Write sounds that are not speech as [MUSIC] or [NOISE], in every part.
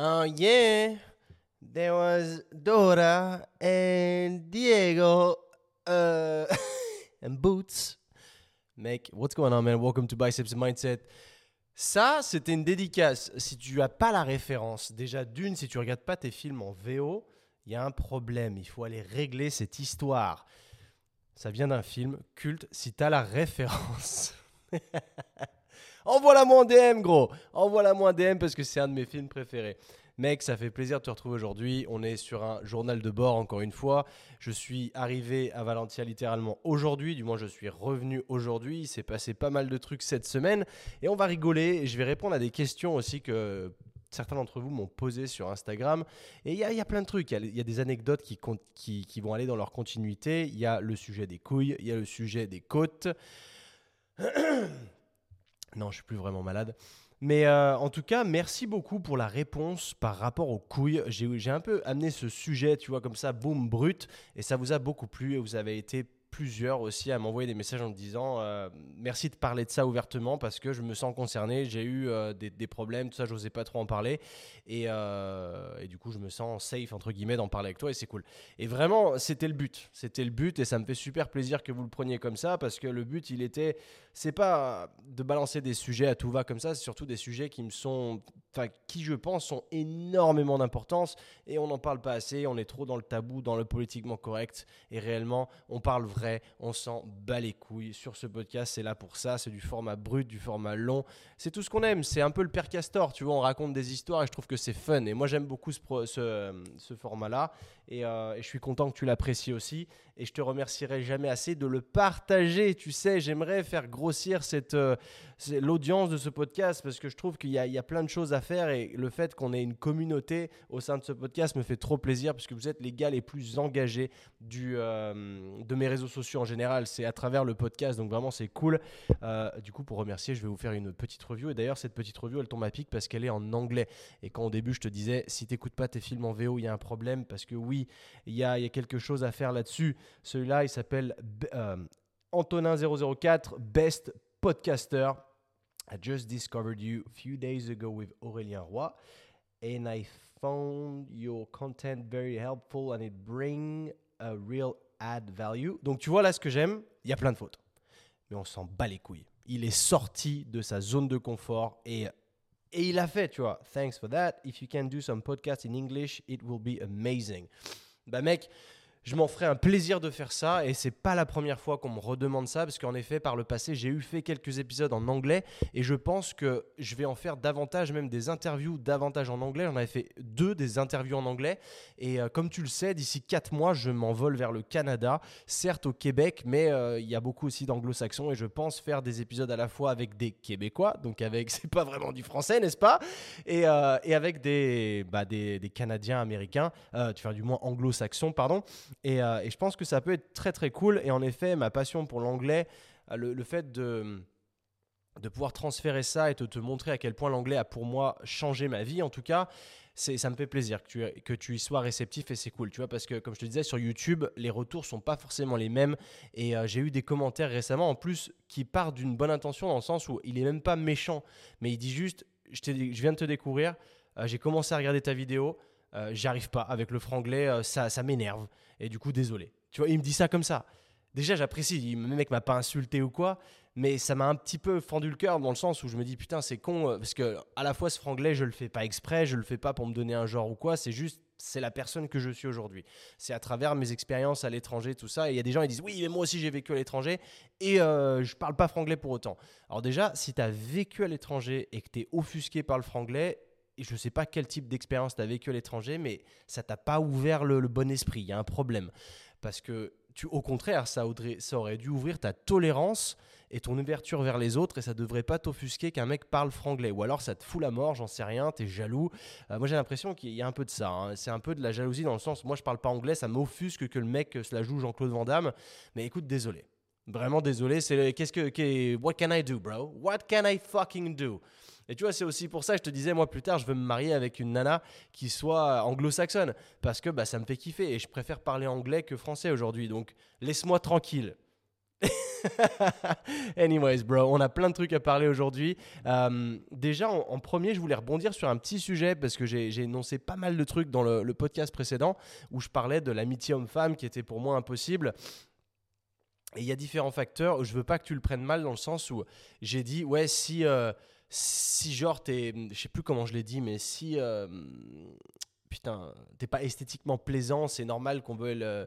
Oh yeah, there was Dora and Diego uh, [LAUGHS] and Boots. Mec, what's going on, man? Welcome to Biceps Mindset. Ça, c'était une dédicace. Si tu as pas la référence, déjà d'une, si tu regardes pas tes films en VO, il y a un problème. Il faut aller régler cette histoire. Ça vient d'un film culte. Si tu as la référence. [LAUGHS] Envoie-la moi en DM, gros. Envoie-la moi en DM parce que c'est un de mes films préférés. Mec, ça fait plaisir de te retrouver aujourd'hui. On est sur un journal de bord, encore une fois. Je suis arrivé à Valentia littéralement aujourd'hui. Du moins, je suis revenu aujourd'hui. Il s'est passé pas mal de trucs cette semaine. Et on va rigoler. Et je vais répondre à des questions aussi que certains d'entre vous m'ont posé sur Instagram. Et il y, a plein de trucs. Il y, a des anecdotes qui, qui, vont aller dans leur continuité. Il y a le sujet des couilles, il y a le sujet des côtes. [CLEARS THROAT] Non, je suis plus vraiment malade. Mais euh, en tout cas, merci beaucoup pour la réponse par rapport aux couilles. J'ai un peu amené ce sujet, tu vois, comme ça, boum, brut, et ça vous a beaucoup plu et vous avez été plusieurs aussi à m'envoyer des messages en me disant euh, merci de parler de ça ouvertement parce que je me sens concerné, j'ai eu euh, des, problèmes, tout ça, j'osais pas trop en parler euh, et, du coup je me sens safe entre guillemets d'en parler avec toi et c'est cool. Et vraiment c'était le but, c'était le but et ça me fait super plaisir que vous le preniez comme ça parce que le but il était, c'est pas de balancer des sujets à tout va comme ça, c'est surtout des sujets qui me sont, enfin qui je pense sont énormément d'importance et on n'en parle pas assez, on est trop dans le tabou, dans le politiquement correct et réellement on parle vraiment on s'en bat les couilles. Sur ce podcast, c'est là pour ça. C'est du format brut, du format long. C'est tout ce qu'on aime. C'est un peu le père Castor, tu vois. On raconte des histoires et je trouve que c'est fun. Et moi, j'aime beaucoup ce, ce, format-là. Euh, et, je suis content que tu l'apprécies aussi. Et je te remercierai jamais assez de le partager. Tu sais, j'aimerais faire grossir cette, euh, l'audience de ce podcast parce que je trouve qu'il y, y a, plein de choses à faire. Et le fait qu'on ait une communauté au sein de ce podcast me fait trop plaisir parce que vous êtes les gars les plus engagés du, euh, de mes réseaux sociaux en général, c'est à travers le podcast, donc vraiment c'est cool. Euh, du coup, pour remercier, je vais vous faire une petite review. Et d'ailleurs, cette petite review, elle tombe à pic parce qu'elle est en anglais. Et quand au début, je te disais, si t'écoutes pas tes films en VO, il y a un problème parce que oui, il y a, y a, quelque chose à faire là-dessus. Celui-là, il s'appelle euh, Antonin004, Best Podcaster. I just discovered you a few days ago with Aurélien Roy, and I found your content very helpful and it bring a real add value. Donc tu vois là ce que j'aime, il y a plein de fautes. Mais on s'en bat les couilles. Il est sorti de sa zone de confort et, et il a fait, tu vois. Thanks for that. If you can do some podcast in English, it will be amazing. Bah mec, je m'en ferai un plaisir de faire ça et c'est pas la première fois qu'on me redemande ça parce qu'en effet par le passé j'ai eu fait quelques épisodes en anglais et je pense que je vais en faire davantage même des interviews davantage en anglais. J'en avais fait deux des interviews en anglais et euh, comme tu le sais d'ici quatre mois je m'envole vers le Canada certes au Québec mais euh, il y a beaucoup aussi d'anglo-saxons et je pense faire des épisodes à la fois avec des Québécois donc avec [LAUGHS] c'est pas vraiment du français n'est-ce pas? Et, euh, et, avec des, bah, des, des Canadiens américains tu vois du moins anglo-saxons pardon euh, et, je pense que ça peut être très très cool. Et en effet, ma passion pour l'anglais, euh, le, fait de, de pouvoir transférer ça et de te montrer à quel point l'anglais a pour moi changé ma vie en tout cas, ça me fait plaisir que tu, que tu y sois réceptif et c'est cool, tu vois, parce que comme je te disais sur YouTube, les retours sont pas forcément les mêmes et euh, j'ai eu des commentaires récemment en plus qui partent d'une bonne intention dans le sens où il est même pas méchant, mais il dit juste, je, viens de te découvrir, j'ai commencé à regarder ta vidéo, euh, j'arrive pas avec le franglais, ça m'énerve. Et du coup, désolé. Tu vois, il me dit ça comme ça. Déjà, j'apprécie. Le mec m'a pas insulté ou quoi, mais ça m'a un petit peu fendu le cœur dans le sens où je me dis putain, c'est con euh, parce que à la fois ce franglais, je le fais pas exprès, je le fais pas pour me donner un genre ou quoi. C'est juste, c'est la personne que je suis aujourd'hui. C'est à travers mes expériences à l'étranger, tout ça. Et il y a des gens qui disent oui, mais moi aussi j'ai vécu à l'étranger et euh, je parle pas franglais pour autant. Alors déjà, si tu as vécu à l'étranger et que tu es offusqué par le franglais, je ne sais pas quel type d'expérience tu as vécu à l'étranger, mais ça t'a pas ouvert le, bon esprit. Il y a un problème. Parce que, au contraire, ça, aurait dû ouvrir ta tolérance et ton ouverture vers les autres, et ça devrait pas t'offusquer qu'un mec parle franglais. Ou alors ça te fout la mort, j'en sais rien, tu es jaloux. Euh, moi j'ai l'impression qu'il y a un peu de ça. Hein. C'est un peu de la jalousie dans le sens, moi je parle pas anglais, ça m'offusque que le mec se la joue Jean-Claude Van Damme. Mais écoute, désolé. Vraiment désolé. C'est qu'est-ce que, what can I do, bro? What can I fucking do? Et tu vois, c'est aussi pour ça que je te disais, moi plus tard, je veux me marier avec une nana qui soit anglo-saxonne. Parce que bah, ça me fait kiffer. Et je préfère parler anglais que français aujourd'hui. Donc laisse-moi tranquille. [LAUGHS] Anyways, bro, on a plein de trucs à parler aujourd'hui. Euh, déjà, en, premier, je voulais rebondir sur un petit sujet parce que j'ai énoncé pas mal de trucs dans le, podcast précédent où je parlais de l'amitié homme-femme qui était pour moi impossible. Et il y a différents facteurs. Je veux pas que tu le prennes mal dans le sens où j'ai dit, ouais, si, euh, si genre, t'es, je sais plus comment je l'ai dit, mais si, euh, putain, t'es pas esthétiquement plaisant, c'est normal qu'on veuille le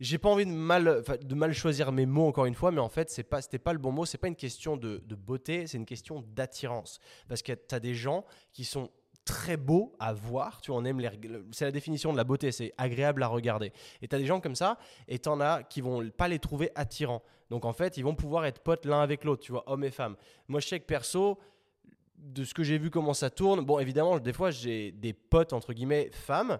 j'ai pas envie de mal, de mal choisir mes mots encore une fois, mais en fait, c'est pas, c'était pas le bon mot. C'est pas une question de, beauté, c'est une question d'attirance. Parce que tu as des gens qui sont très beaux à voir. Tu en aimes les, c'est la définition de la beauté, c'est agréable à regarder. Et tu as des gens comme ça, et tu en as qui vont pas les trouver attirants. Donc en fait, ils vont pouvoir être potes l'un avec l'autre, tu vois, hommes et femmes. Moi, je sais que perso, de ce que j'ai vu comment ça tourne, bon, évidemment, des fois, j'ai des potes entre guillemets femmes.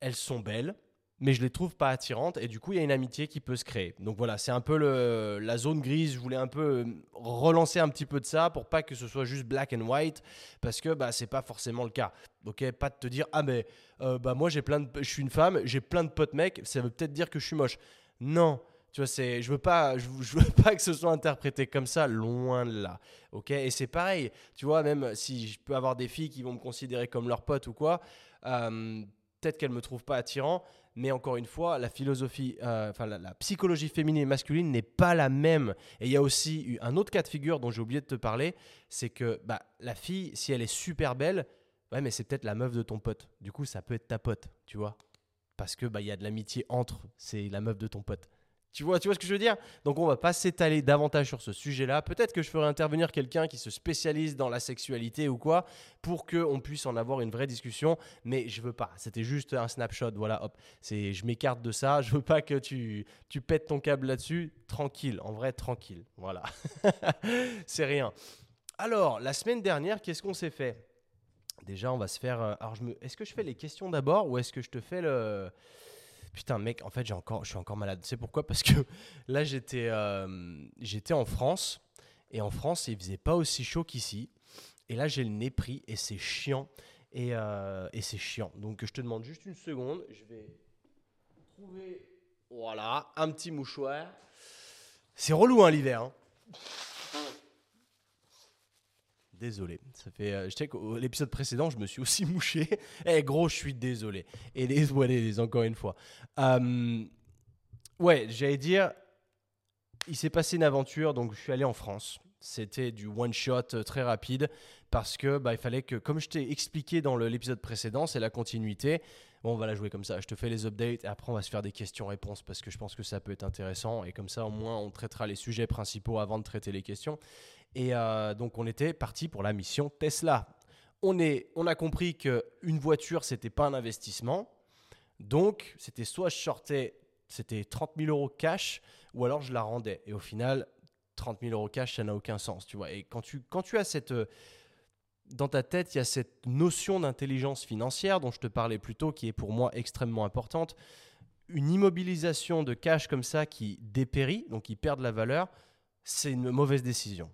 Elles sont belles, mais je les trouve pas attirantes et du coup il y a une amitié qui peut se créer. Donc voilà, c'est un peu le, la zone grise. Je voulais un peu euh, relancer un petit peu de ça pour pas que ce soit juste black and white parce que bah c'est pas forcément le cas. Ok, pas de te dire ah mais euh, bah moi j'ai plein de, je suis une femme, j'ai plein de potes mecs, ça veut peut-être dire que je suis moche. Non. Tu vois, c'est, je veux pas, je, veux [LAUGHS] pas que ce soit interprété comme ça, loin de là. Ok, et c'est pareil. Tu vois, même si je peux avoir des filles qui vont me considérer comme leur pote ou quoi, peut-être qu'elles me trouvent pas attirant, mais encore une fois, la philosophie, euh, la, psychologie féminine et masculine n'est pas la même. Et il y a aussi un autre cas de figure dont j'ai oublié de te parler, c'est que bah, la fille, si elle est super belle, ouais, mais c'est peut-être la meuf de ton pote. Du coup, ça peut être ta pote, tu vois, parce que bah il y a de l'amitié entre, c'est la meuf de ton pote. Tu vois, tu vois ce que je veux dire? Donc on va pas s'étaler davantage sur ce sujet-là. Peut-être que je ferai intervenir quelqu'un qui se spécialise dans la sexualité ou quoi, pour qu'on puisse en avoir une vraie discussion. Mais je veux pas. C'était juste un snapshot. Voilà, hop. C'est, je m'écarte de ça. Je veux pas que tu, tu pètes ton câble là-dessus. Tranquille, en vrai, tranquille. Voilà. [LAUGHS] C'est rien. Alors, la semaine dernière, qu'est-ce qu'on s'est fait? Déjà, on va se faire. Euh, alors, je me... est-ce que je fais les questions d'abord ou est-ce que je te fais le Putain, mec, en fait, j'ai encore, je suis encore malade. C'est pourquoi? Parce que [LAUGHS] là, j'étais, euh, j'étais en France. Et en France, il faisait pas aussi chaud qu'ici. Et là, j'ai le nez pris et c'est chiant. Et, euh, et c'est chiant. Donc, je te demande juste une seconde. Je vais trouver, voilà, un petit mouchoir. C'est relou, hein, l'hiver. Hein. Désolé. Ça fait, euh, je sais que l'épisode précédent, je me suis aussi [LAUGHS] mouché. Eh gros, je suis désolé. Et les [LAUGHS] les encore une fois. Euh, ouais, j'allais dire, il s'est passé une aventure, donc je suis allé en France. C'était du one shot euh, très rapide parce que bah, il fallait que, comme je t'ai expliqué dans l'épisode précédent, c'est la continuité. Bon, on va la jouer comme ça. Je te fais les updates et après on va se faire des questions-réponses parce que je pense que ça peut être intéressant et comme ça au moins on traitera les sujets principaux avant de traiter les questions. Et euh, donc on était parti pour la mission Tesla. On, a compris qu'une voiture, c'était pas un investissement. Donc c'était soit je sortais, c'était 30 000 euros cash, ou alors je la rendais. Et au final, 30 000 euros cash, ça n'a aucun sens, tu vois. Et quand tu, quand tu as cette... Euh, dans ta tête, il y a cette notion d'intelligence financière dont je te parlais plus tôt, qui est pour moi extrêmement importante. Une immobilisation de cash comme ça qui dépérit, donc qui perd de la valeur, c'est une mauvaise décision.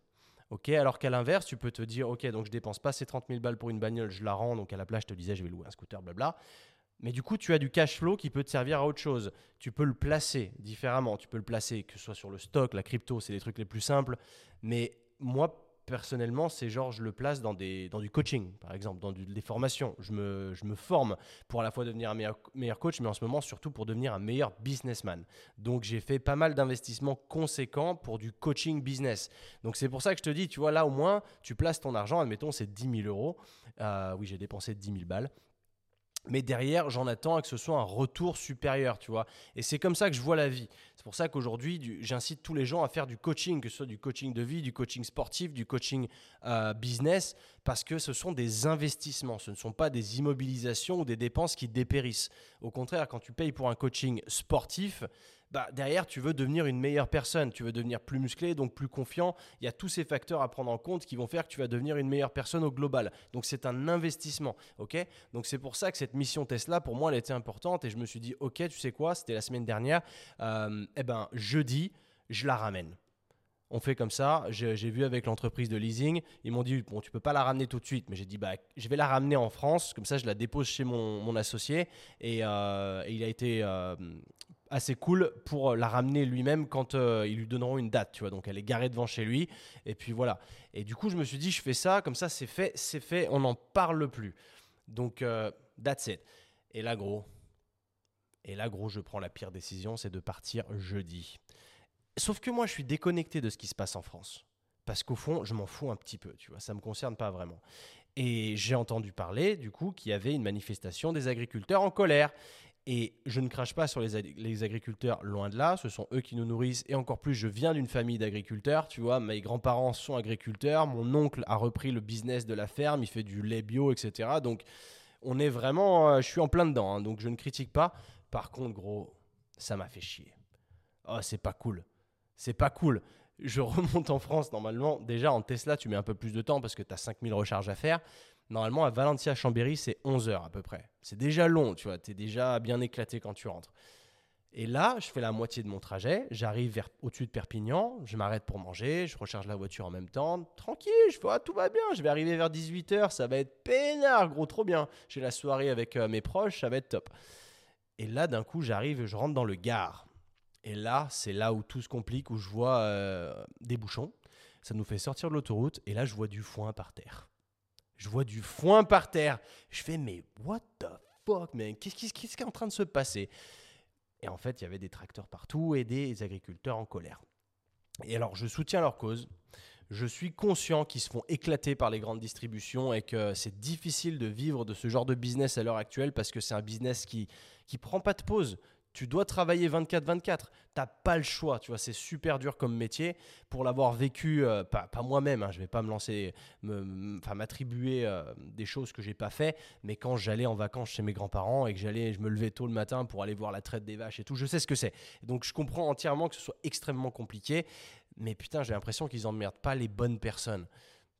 Alors qu'à l'inverse, tu peux te dire, ok, donc je dépense pas ces 30 000 balles pour une bagnole, je la rends, donc à la place, je te disais, je vais louer un scooter, blabla. Mais du coup, tu as du cash flow qui peut te servir à autre chose. Tu peux le placer différemment. Tu peux le placer, que ce soit sur le stock, la crypto, c'est les trucs les plus simples. Mais moi, personnellement, c'est genre, je le place dans, des, dans du coaching, par exemple, dans des formations. Je me, je me forme pour à la fois devenir un meilleur, meilleur coach, mais en ce moment, surtout pour devenir un meilleur businessman. Donc, j'ai fait pas mal d'investissements conséquents pour du coaching business. Donc, c'est pour ça que je te dis, tu vois, là, au moins, tu places ton argent, admettons, c'est 10 000 euros. Euh, oui, j'ai dépensé 10 000 balles. Mais derrière, j'en attends à que ce soit un retour supérieur, tu vois. Et c'est comme ça que je vois la vie. C'est pour ça qu'aujourd'hui, j'incite tous les gens à faire du coaching, que ce soit du coaching de vie, du coaching sportif, du coaching euh, business, parce que ce sont des investissements. Ce ne sont pas des immobilisations ou des dépenses qui dépérissent. Au contraire, quand tu payes pour un coaching sportif, bah, derrière, tu veux devenir une meilleure personne, tu veux devenir plus musclé, donc plus confiant. Il y a tous ces facteurs à prendre en compte qui vont faire que tu vas devenir une meilleure personne au global. Donc c'est un investissement, ok? Donc c'est pour ça que cette mission Tesla, pour moi, elle était importante et je me suis dit, ok, tu sais quoi, c'était la semaine dernière, euh, eh ben jeudi, je la ramène. On fait comme ça. J'ai vu avec l'entreprise de leasing, ils m'ont dit bon, tu peux pas la ramener tout de suite, mais j'ai dit bah, je vais la ramener en France, comme ça je la dépose chez mon, associé et, euh, il a été euh, assez cool pour la ramener lui-même quand euh, ils lui donneront une date, tu vois. Donc elle est garée devant chez lui, et puis voilà. Et du coup, je me suis dit, je fais ça, comme ça, c'est fait, c'est fait, on n'en parle plus. Donc, euh, that's it. Et là, gros, et là, gros, je prends la pire décision, c'est de partir jeudi. Sauf que moi, je suis déconnecté de ce qui se passe en France. Parce qu'au fond, je m'en fous un petit peu, tu vois, ça me concerne pas vraiment. Et j'ai entendu parler, du coup, qu'il y avait une manifestation des agriculteurs en colère. Et je ne crache pas sur les, agriculteurs, loin de là, ce sont eux qui nous nourrissent. Et encore plus, je viens d'une famille d'agriculteurs, tu vois, mes grands-parents sont agriculteurs, mon oncle a repris le business de la ferme, il fait du lait bio, etc. Donc, on est vraiment, euh, je suis en plein dedans, hein, donc je ne critique pas. Par contre, gros, ça m'a fait chier. Oh, c'est pas cool. C'est pas cool. Je [LAUGHS] remonte en France, normalement, déjà en Tesla, tu mets un peu plus de temps parce que tu as 5000 recharges à faire. Normalement, à Valencia-Chambéry, c'est 11 heures à peu près. C'est déjà long, tu vois, tu es déjà bien éclaté quand tu rentres. Et là, je fais la moitié de mon trajet, j'arrive au-dessus de Perpignan, je m'arrête pour manger, je recharge la voiture en même temps, tranquille, je vois, tout va bien, je vais arriver vers 18h, ça va être peinard, gros, trop bien. J'ai la soirée avec euh, mes proches, ça va être top. Et là, d'un coup, j'arrive, je rentre dans le gare. Et là, c'est là où tout se complique, où je vois euh, des bouchons. Ça nous fait sortir de l'autoroute. Et là, je vois du foin par terre. Je vois du foin par terre. Je fais, mais what the fuck, man Qu'est-ce qui, est en train de se passer? Et en fait, il y avait des tracteurs partout et des agriculteurs en colère. Et alors, je soutiens leur cause. Je suis conscient qu'ils se font éclater par les grandes distributions et que c'est difficile de vivre de ce genre de business à l'heure actuelle parce que c'est un business qui qui prend pas de pause. Tu dois travailler 24-24. T'as pas le choix, tu vois. C'est super dur comme métier. Pour l'avoir vécu, euh, pas, moi-même, hein, je vais pas me lancer, m'attribuer euh, des choses que j'ai pas fait. Mais quand j'allais en vacances chez mes grands-parents et que j'allais, je me levais tôt le matin pour aller voir la traite des vaches et tout, je sais ce que c'est. Donc je comprends entièrement que ce soit extrêmement compliqué. Mais putain, j'ai l'impression qu'ils emmerdent pas les bonnes personnes.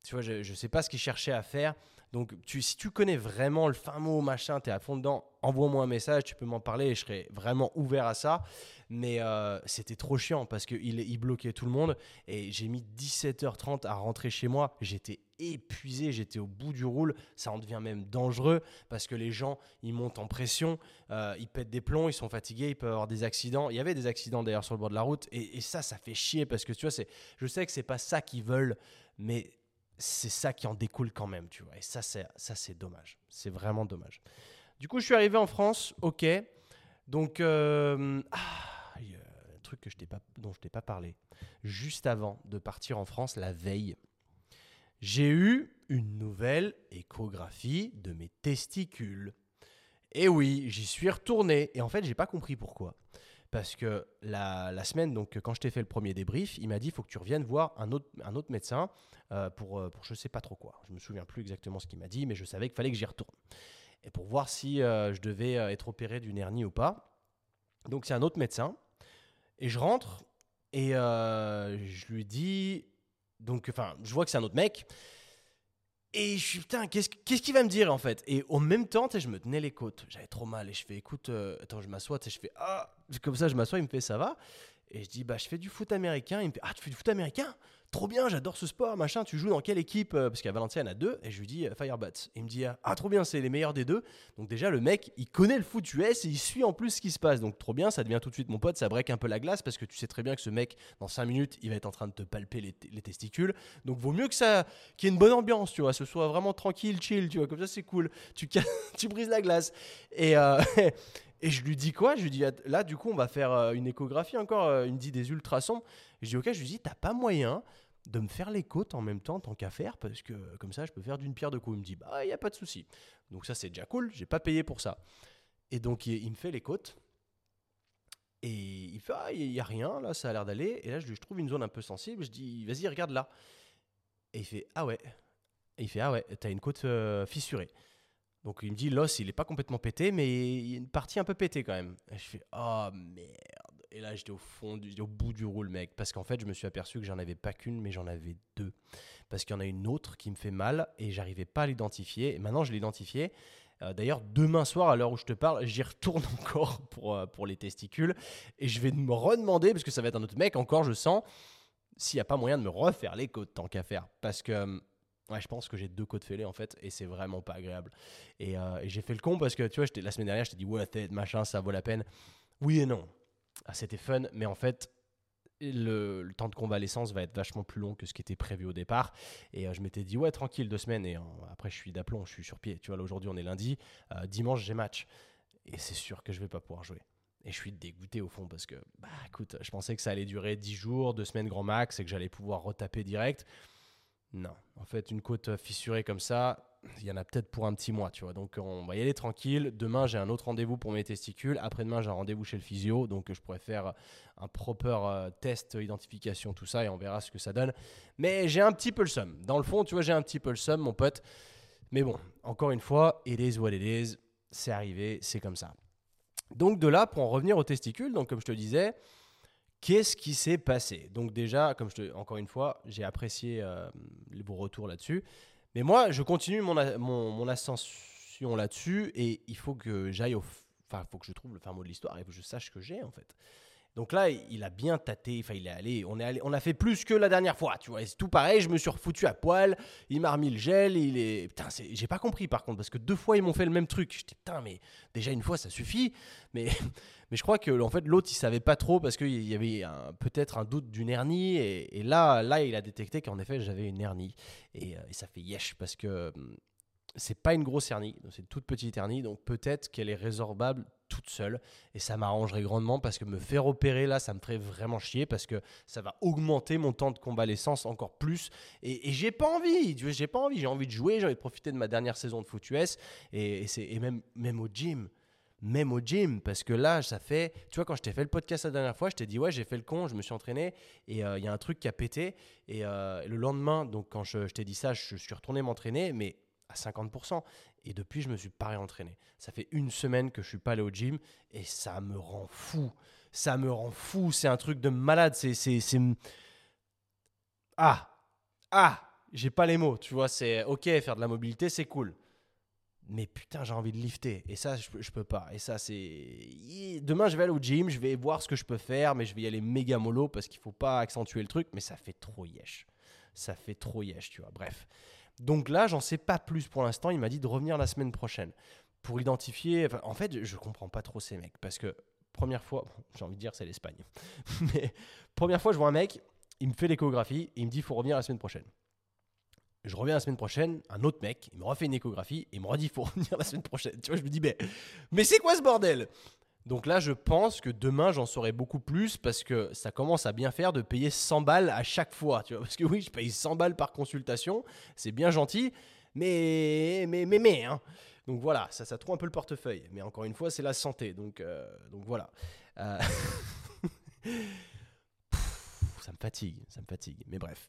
Tu vois, je, ne sais pas ce qu'ils cherchaient à faire. Donc, si tu connais vraiment le fin mot, machin, tu es à fond dedans, envoie-moi un message, tu peux m'en parler et je serais vraiment ouvert à ça. Mais euh, c'était trop chiant parce qu'il il bloquait tout le monde et j'ai mis 17h30 à rentrer chez moi. J'étais épuisé, j'étais au bout du roule. Ça en devient même dangereux parce que les gens, ils montent en pression, euh, ils pètent des plombs, ils sont fatigués, ils peuvent avoir des accidents. Il y avait des accidents d'ailleurs sur le bord de la route et, et ça, ça fait chier parce que tu vois, je sais que c'est pas ça qu'ils veulent, mais c'est ça qui en découle quand même, tu vois. Et ça, c'est, ça, c'est dommage. C'est vraiment dommage. Du coup, je suis arrivé en France, ok. Donc, euh, ah, y a un truc que je t'ai pas, dont je t'ai pas parlé. Juste avant de partir en France, la veille, j'ai eu une nouvelle échographie de mes testicules. Et oui, j'y suis retourné. Et en fait, j'ai pas compris pourquoi parce que la, semaine, donc quand je t'ai fait le premier débrief, il m'a dit il faut que tu reviennes voir un autre, un autre médecin euh, pour, euh, pour je sais pas trop quoi. Je me souviens plus exactement ce qu'il m'a dit, mais je savais qu'il fallait que j'y retourne. Et pour voir si euh, je devais être opéré d'une hernie ou pas. Donc c'est un autre médecin. Et je rentre et je lui dis, donc enfin, je vois que c'est un autre mec. Et je suis, putain, qu'est-ce qu'il va me dire en fait? Et en même temps, je me tenais les côtes. J'avais trop mal. Et je fais, écoute, euh, attends, je m'assois. Je fais, ah, comme ça, je m'assois. Il me fait, ça va? Et je dis, bah, je fais du foot américain. Il me fait, ah, tu fais du foot américain? Trop bien, j'adore ce sport, machin, tu joues dans quelle équipe euh, Parce qu'à Valenciennes, a deux, et je lui dis euh, Firebats. Il me dit Ah, trop bien, c'est les meilleurs des deux. Donc, déjà, le mec, il connaît le foot US et il suit en plus ce qui se passe. Donc, trop bien, ça devient tout de suite mon pote, ça break un peu la glace parce que tu sais très bien que ce mec, dans 5 minutes, il va être en train de te palper les, testicules. Donc, vaut mieux que ça, qu'il y ait une bonne ambiance, tu vois, ce soit vraiment tranquille, chill, tu vois, comme ça, c'est cool. Tu, [LAUGHS] tu brises la glace. Et. Euh, [LAUGHS] Et je lui dis quoi? Je lui dis là, du coup, on va faire une échographie encore. Il me dit des ultrasons. je dis ok, je lui dis t'as pas moyen de me faire les côtes en même temps, tant qu'à faire, parce que comme ça, je peux faire d'une pierre deux coups. Il me dit, bah, il n'y a pas de souci. Donc ça, c'est déjà cool, j'ai pas payé pour ça. Et donc, il, me fait les côtes. Et il fait, ah, il n'y a rien, là, ça a l'air d'aller. Et là, je, trouve une zone un peu sensible. Je dis, vas-y, regarde là. Et il fait, ah ouais. Et il fait, ah ouais, t'as une côte euh, fissurée. Donc il me dit, l'os, il n'est pas complètement pété, mais il y a une partie un peu pétée quand même. Et je fais, oh merde. Et là, j'étais au fond, au bout du roule, mec. Parce qu'en fait, je me suis aperçu que j'en avais pas qu'une, mais j'en avais deux. Parce qu'il y en a une autre qui me fait mal et j'arrivais pas à l'identifier. Et maintenant, je l'ai identifié. Euh, d'ailleurs, demain soir, à l'heure où je te parle, j'y retourne [LAUGHS] encore pour, euh, pour les testicules. Et je vais me redemander, parce que ça va être un autre mec encore, je sens, s'il n'y a pas moyen de me refaire les côtes tant qu'à faire. Parce que. Euh, ouais, je pense que j'ai deux côtes fêlées en fait, et c'est vraiment pas agréable. Et, et j'ai fait le con parce que tu vois, la semaine dernière, je t'ai dit, ouais, machin, ça vaut la peine. Oui et non. C'était fun, mais en fait, le, temps de convalescence va être vachement plus long que ce qui était prévu au départ. Et euh, je m'étais dit, ouais, tranquille, deux semaines. Et après, je suis d'aplomb, je suis sur pied. Tu vois, là, aujourd'hui, on est lundi. Euh, dimanche, j'ai match. Et c'est sûr que je vais pas pouvoir jouer. Et je suis dégoûté au fond parce que, bah écoute, je pensais que ça allait durer 10 jours, deux semaines grand max et que j'allais pouvoir retaper direct. Non, en fait, une côte fissurée comme ça, il y en a peut-être pour un petit mois, tu vois. Donc on va y aller tranquille. Demain, j'ai un autre rendez-vous pour mes testicules. Après-demain, j'ai un rendez-vous chez le physio. Donc je pourrais faire un proper euh, test, identification, tout ça, et on verra ce que ça donne. Mais j'ai un petit peu le seum. Dans le fond, tu vois, j'ai un petit peu le seum, mon pote. Mais bon, encore une fois, it is what it is. C'est arrivé, c'est comme ça. Donc de là, pour en revenir aux testicules, donc comme je te disais, qu'est-ce qui s'est passé? Donc déjà, comme je te, encore une fois, j'ai apprécié euh, vos retours là-dessus. Mais moi, je continue mon, mon, ascension là-dessus et il faut que j'aille au. Enfin, il faut que je trouve le fin mot de l'histoire et que je sache que j'ai en fait. Donc là, il a bien tâté. Enfin, il est allé. On a fait plus que la dernière fois, tu vois. C'est tout pareil. Je me suis refoutu à poil. Il m'a remis le gel. Il est. Putain, j'ai pas compris par contre parce que deux fois ils m'ont fait le même truc. J'étais putain, mais déjà une fois ça suffit. Mais [LAUGHS] mais je crois que en fait l'autre il savait pas trop parce qu'il y avait peut-être un doute d'une hernie et, là là il a détecté qu'en effet j'avais une hernie et, euh, et, ça fait yesh parce que hum, c'est pas une grosse hernie, c'est une toute petite hernie, donc peut-être qu'elle est résorbable toute seule. Et ça m'arrangerait grandement parce que me faire opérer là, ça me ferait vraiment chier parce que ça va augmenter mon temps de convalescence encore plus. Et, j'ai pas envie, j'ai pas envie, j'ai envie de jouer, j'ai envie de profiter de ma dernière saison de foot US et, et, même, même au gym même au gym, parce que là, ça fait, tu vois, quand je t'ai fait le podcast la dernière fois, je t'ai dit, ouais, j'ai fait le con, je me suis entraîné, et euh, il y a un truc qui a pété, et euh, le lendemain, donc quand je t'ai dit ça, je suis retourné m'entraîner, mais à 50%. Et depuis, je me suis pas réentraîné. Ça fait une semaine que je suis pas allé au gym et ça me rend fou. Ça me rend fou. C'est un truc de malade. C'est, c'est, c'est... Ah, ah, j'ai pas les mots. Tu vois, c'est ok, faire de la mobilité, c'est cool. Mais putain, j'ai envie de lifter. Et ça, je, je peux pas. Et ça, c'est. Demain, je vais aller au gym, je vais voir ce que je peux faire, mais je vais y aller méga mollo parce qu'il faut pas accentuer le truc. Mais ça fait trop yesh. Ça fait trop yesh, tu vois. Bref. Donc là, j'en sais pas plus pour l'instant. Il m'a dit de revenir la semaine prochaine pour identifier. en fait, je comprends pas trop ces mecs parce que première fois, j'ai envie de dire c'est l'Espagne, [LAUGHS] mais première fois, je vois un mec, il me fait l'échographie et il me dit il faut revenir la semaine prochaine. Je reviens la semaine prochaine, un autre mec, il me refait une échographie et il me redit il faut [LAUGHS] revenir la semaine prochaine. Tu vois, je me dis mais c'est quoi ce bordel? Donc là, je pense que demain, j'en saurai beaucoup plus parce que ça commence à bien faire de payer 100 balles à chaque fois. Tu vois parce que oui, je paye 100 balles par consultation, c'est bien gentil, mais, mais, mais, mais, hein. Donc voilà, ça, ça trouve un peu le portefeuille. Mais encore une fois, c'est la santé. Donc, euh, donc voilà. Euh, [LAUGHS] ça me fatigue, ça me fatigue. Mais bref.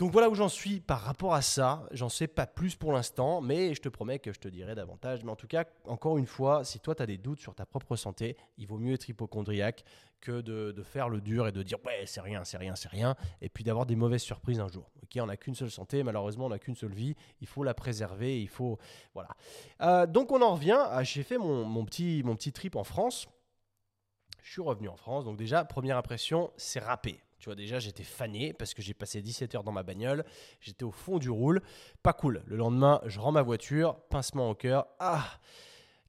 Donc voilà où j'en suis par rapport à ça. J'en sais pas plus pour l'instant, mais je te promets que je te dirai davantage. Mais en tout cas, encore une fois, si toi tu as des doutes sur ta propre santé, il vaut mieux être hypochondriaque que de, faire le dur et de dire ouais, c'est rien, c'est rien, c'est rien, et puis d'avoir des mauvaises surprises un jour. Ok, on n'a qu'une seule santé, malheureusement, on n'a qu'une seule vie. Il faut la préserver, il faut. Voilà. Euh, donc on en revient. J'ai fait mon, petit, mon petit trip en France. Je suis revenu en France, donc déjà, première impression, c'est râpé. Tu vois, déjà, j'étais fané parce que j'ai passé 17 heures dans ma bagnole. J'étais au fond du roule. Pas cool. Le lendemain, je rends ma voiture, pincement au cœur. Ah,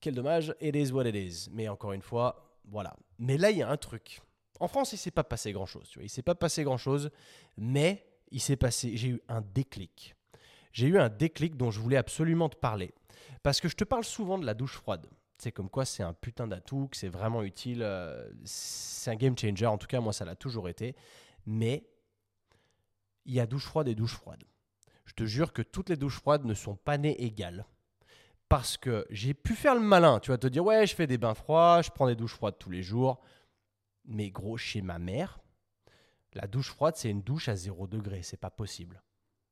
quel dommage. It is what it is. Mais encore une fois, voilà. Mais là, il y a un truc. En France, il s'est pas passé grand-chose. Tu vois, il s'est pas passé grand-chose. Mais il s'est passé. J'ai eu un déclic. J'ai eu un déclic dont je voulais absolument te parler. Parce que je te parle souvent de la douche froide. C'est comme quoi c'est un putain d'atout, que c'est vraiment utile. Euh, c'est un game changer. En tout cas, moi, ça l'a toujours été. Mais il y a douche froide et douche froide. Je te jure que toutes les douches froides ne sont pas nées égales. Parce que j'ai pu faire le malin. Tu vas te dire, ouais, je fais des bains froids, je prends des douches froides tous les jours. Mais gros, chez ma mère, la douche froide, c'est une douche à 0 degré. C'est pas possible.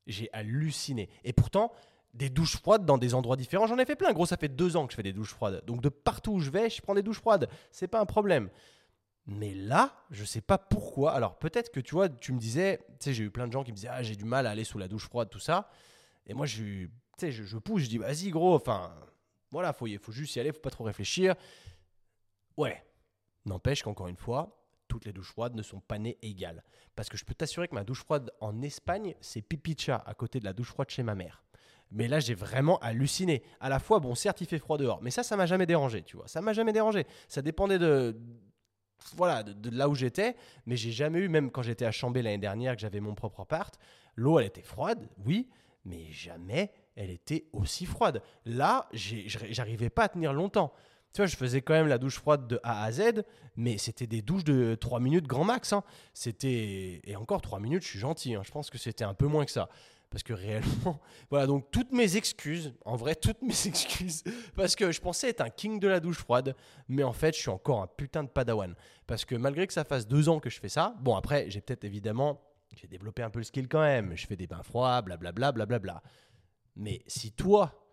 J'ai halluciné. Et pourtant, des douches froides dans des endroits différents. J'en ai fait plein. Gros, ça fait deux ans que je fais des douches froides. Donc de partout où je vais, je prends des douches froides. C'est pas un problème. Mais là, je sais pas pourquoi. Alors peut-être que tu vois, tu me disais, tu sais, j'ai eu plein de gens qui me disaient, ah, j'ai du mal à aller sous la douche froide, tout ça. Et moi, je, sais, je, pousse, je dis, vas-y, gros, enfin, voilà, faut, faut juste y aller, faut pas trop réfléchir. Ouais. N'empêche qu'encore une fois, toutes les douches froides ne sont pas nées égales. Parce que je peux t'assurer que ma douche froide en Espagne, c'est pipicha à côté de la douche froide chez ma mère. Mais là, j'ai vraiment halluciné. À la fois, bon, certes, il fait froid dehors, mais ça, ça m'a jamais dérangé, tu vois. Ça m'a jamais dérangé. Ça dépendait de, voilà, de, là où j'étais, mais j'ai jamais eu, même quand j'étais à Chambé l'année dernière, que j'avais mon propre appart, l'eau, elle était froide, oui, mais jamais elle était aussi froide. Là, j'arrivais pas à tenir longtemps. Tu vois, je faisais quand même la douche froide de A à Z, mais c'était des douches de 3 minutes grand max. Hein. C'était et encore 3 minutes, je suis gentil. Hein. Je pense que c'était un peu moins que ça. Parce que réellement, [LAUGHS] voilà, donc toutes mes excuses, en vrai, toutes mes [LAUGHS] excuses, parce que je pensais être un king de la douche froide, mais en fait, je suis encore un putain de padawan. Parce que malgré que ça fasse deux ans que je fais ça, bon, après, j'ai peut-être évidemment, j'ai développé un peu le skill quand même, je fais des bains froids, blablabla, blablabla. Mais si toi,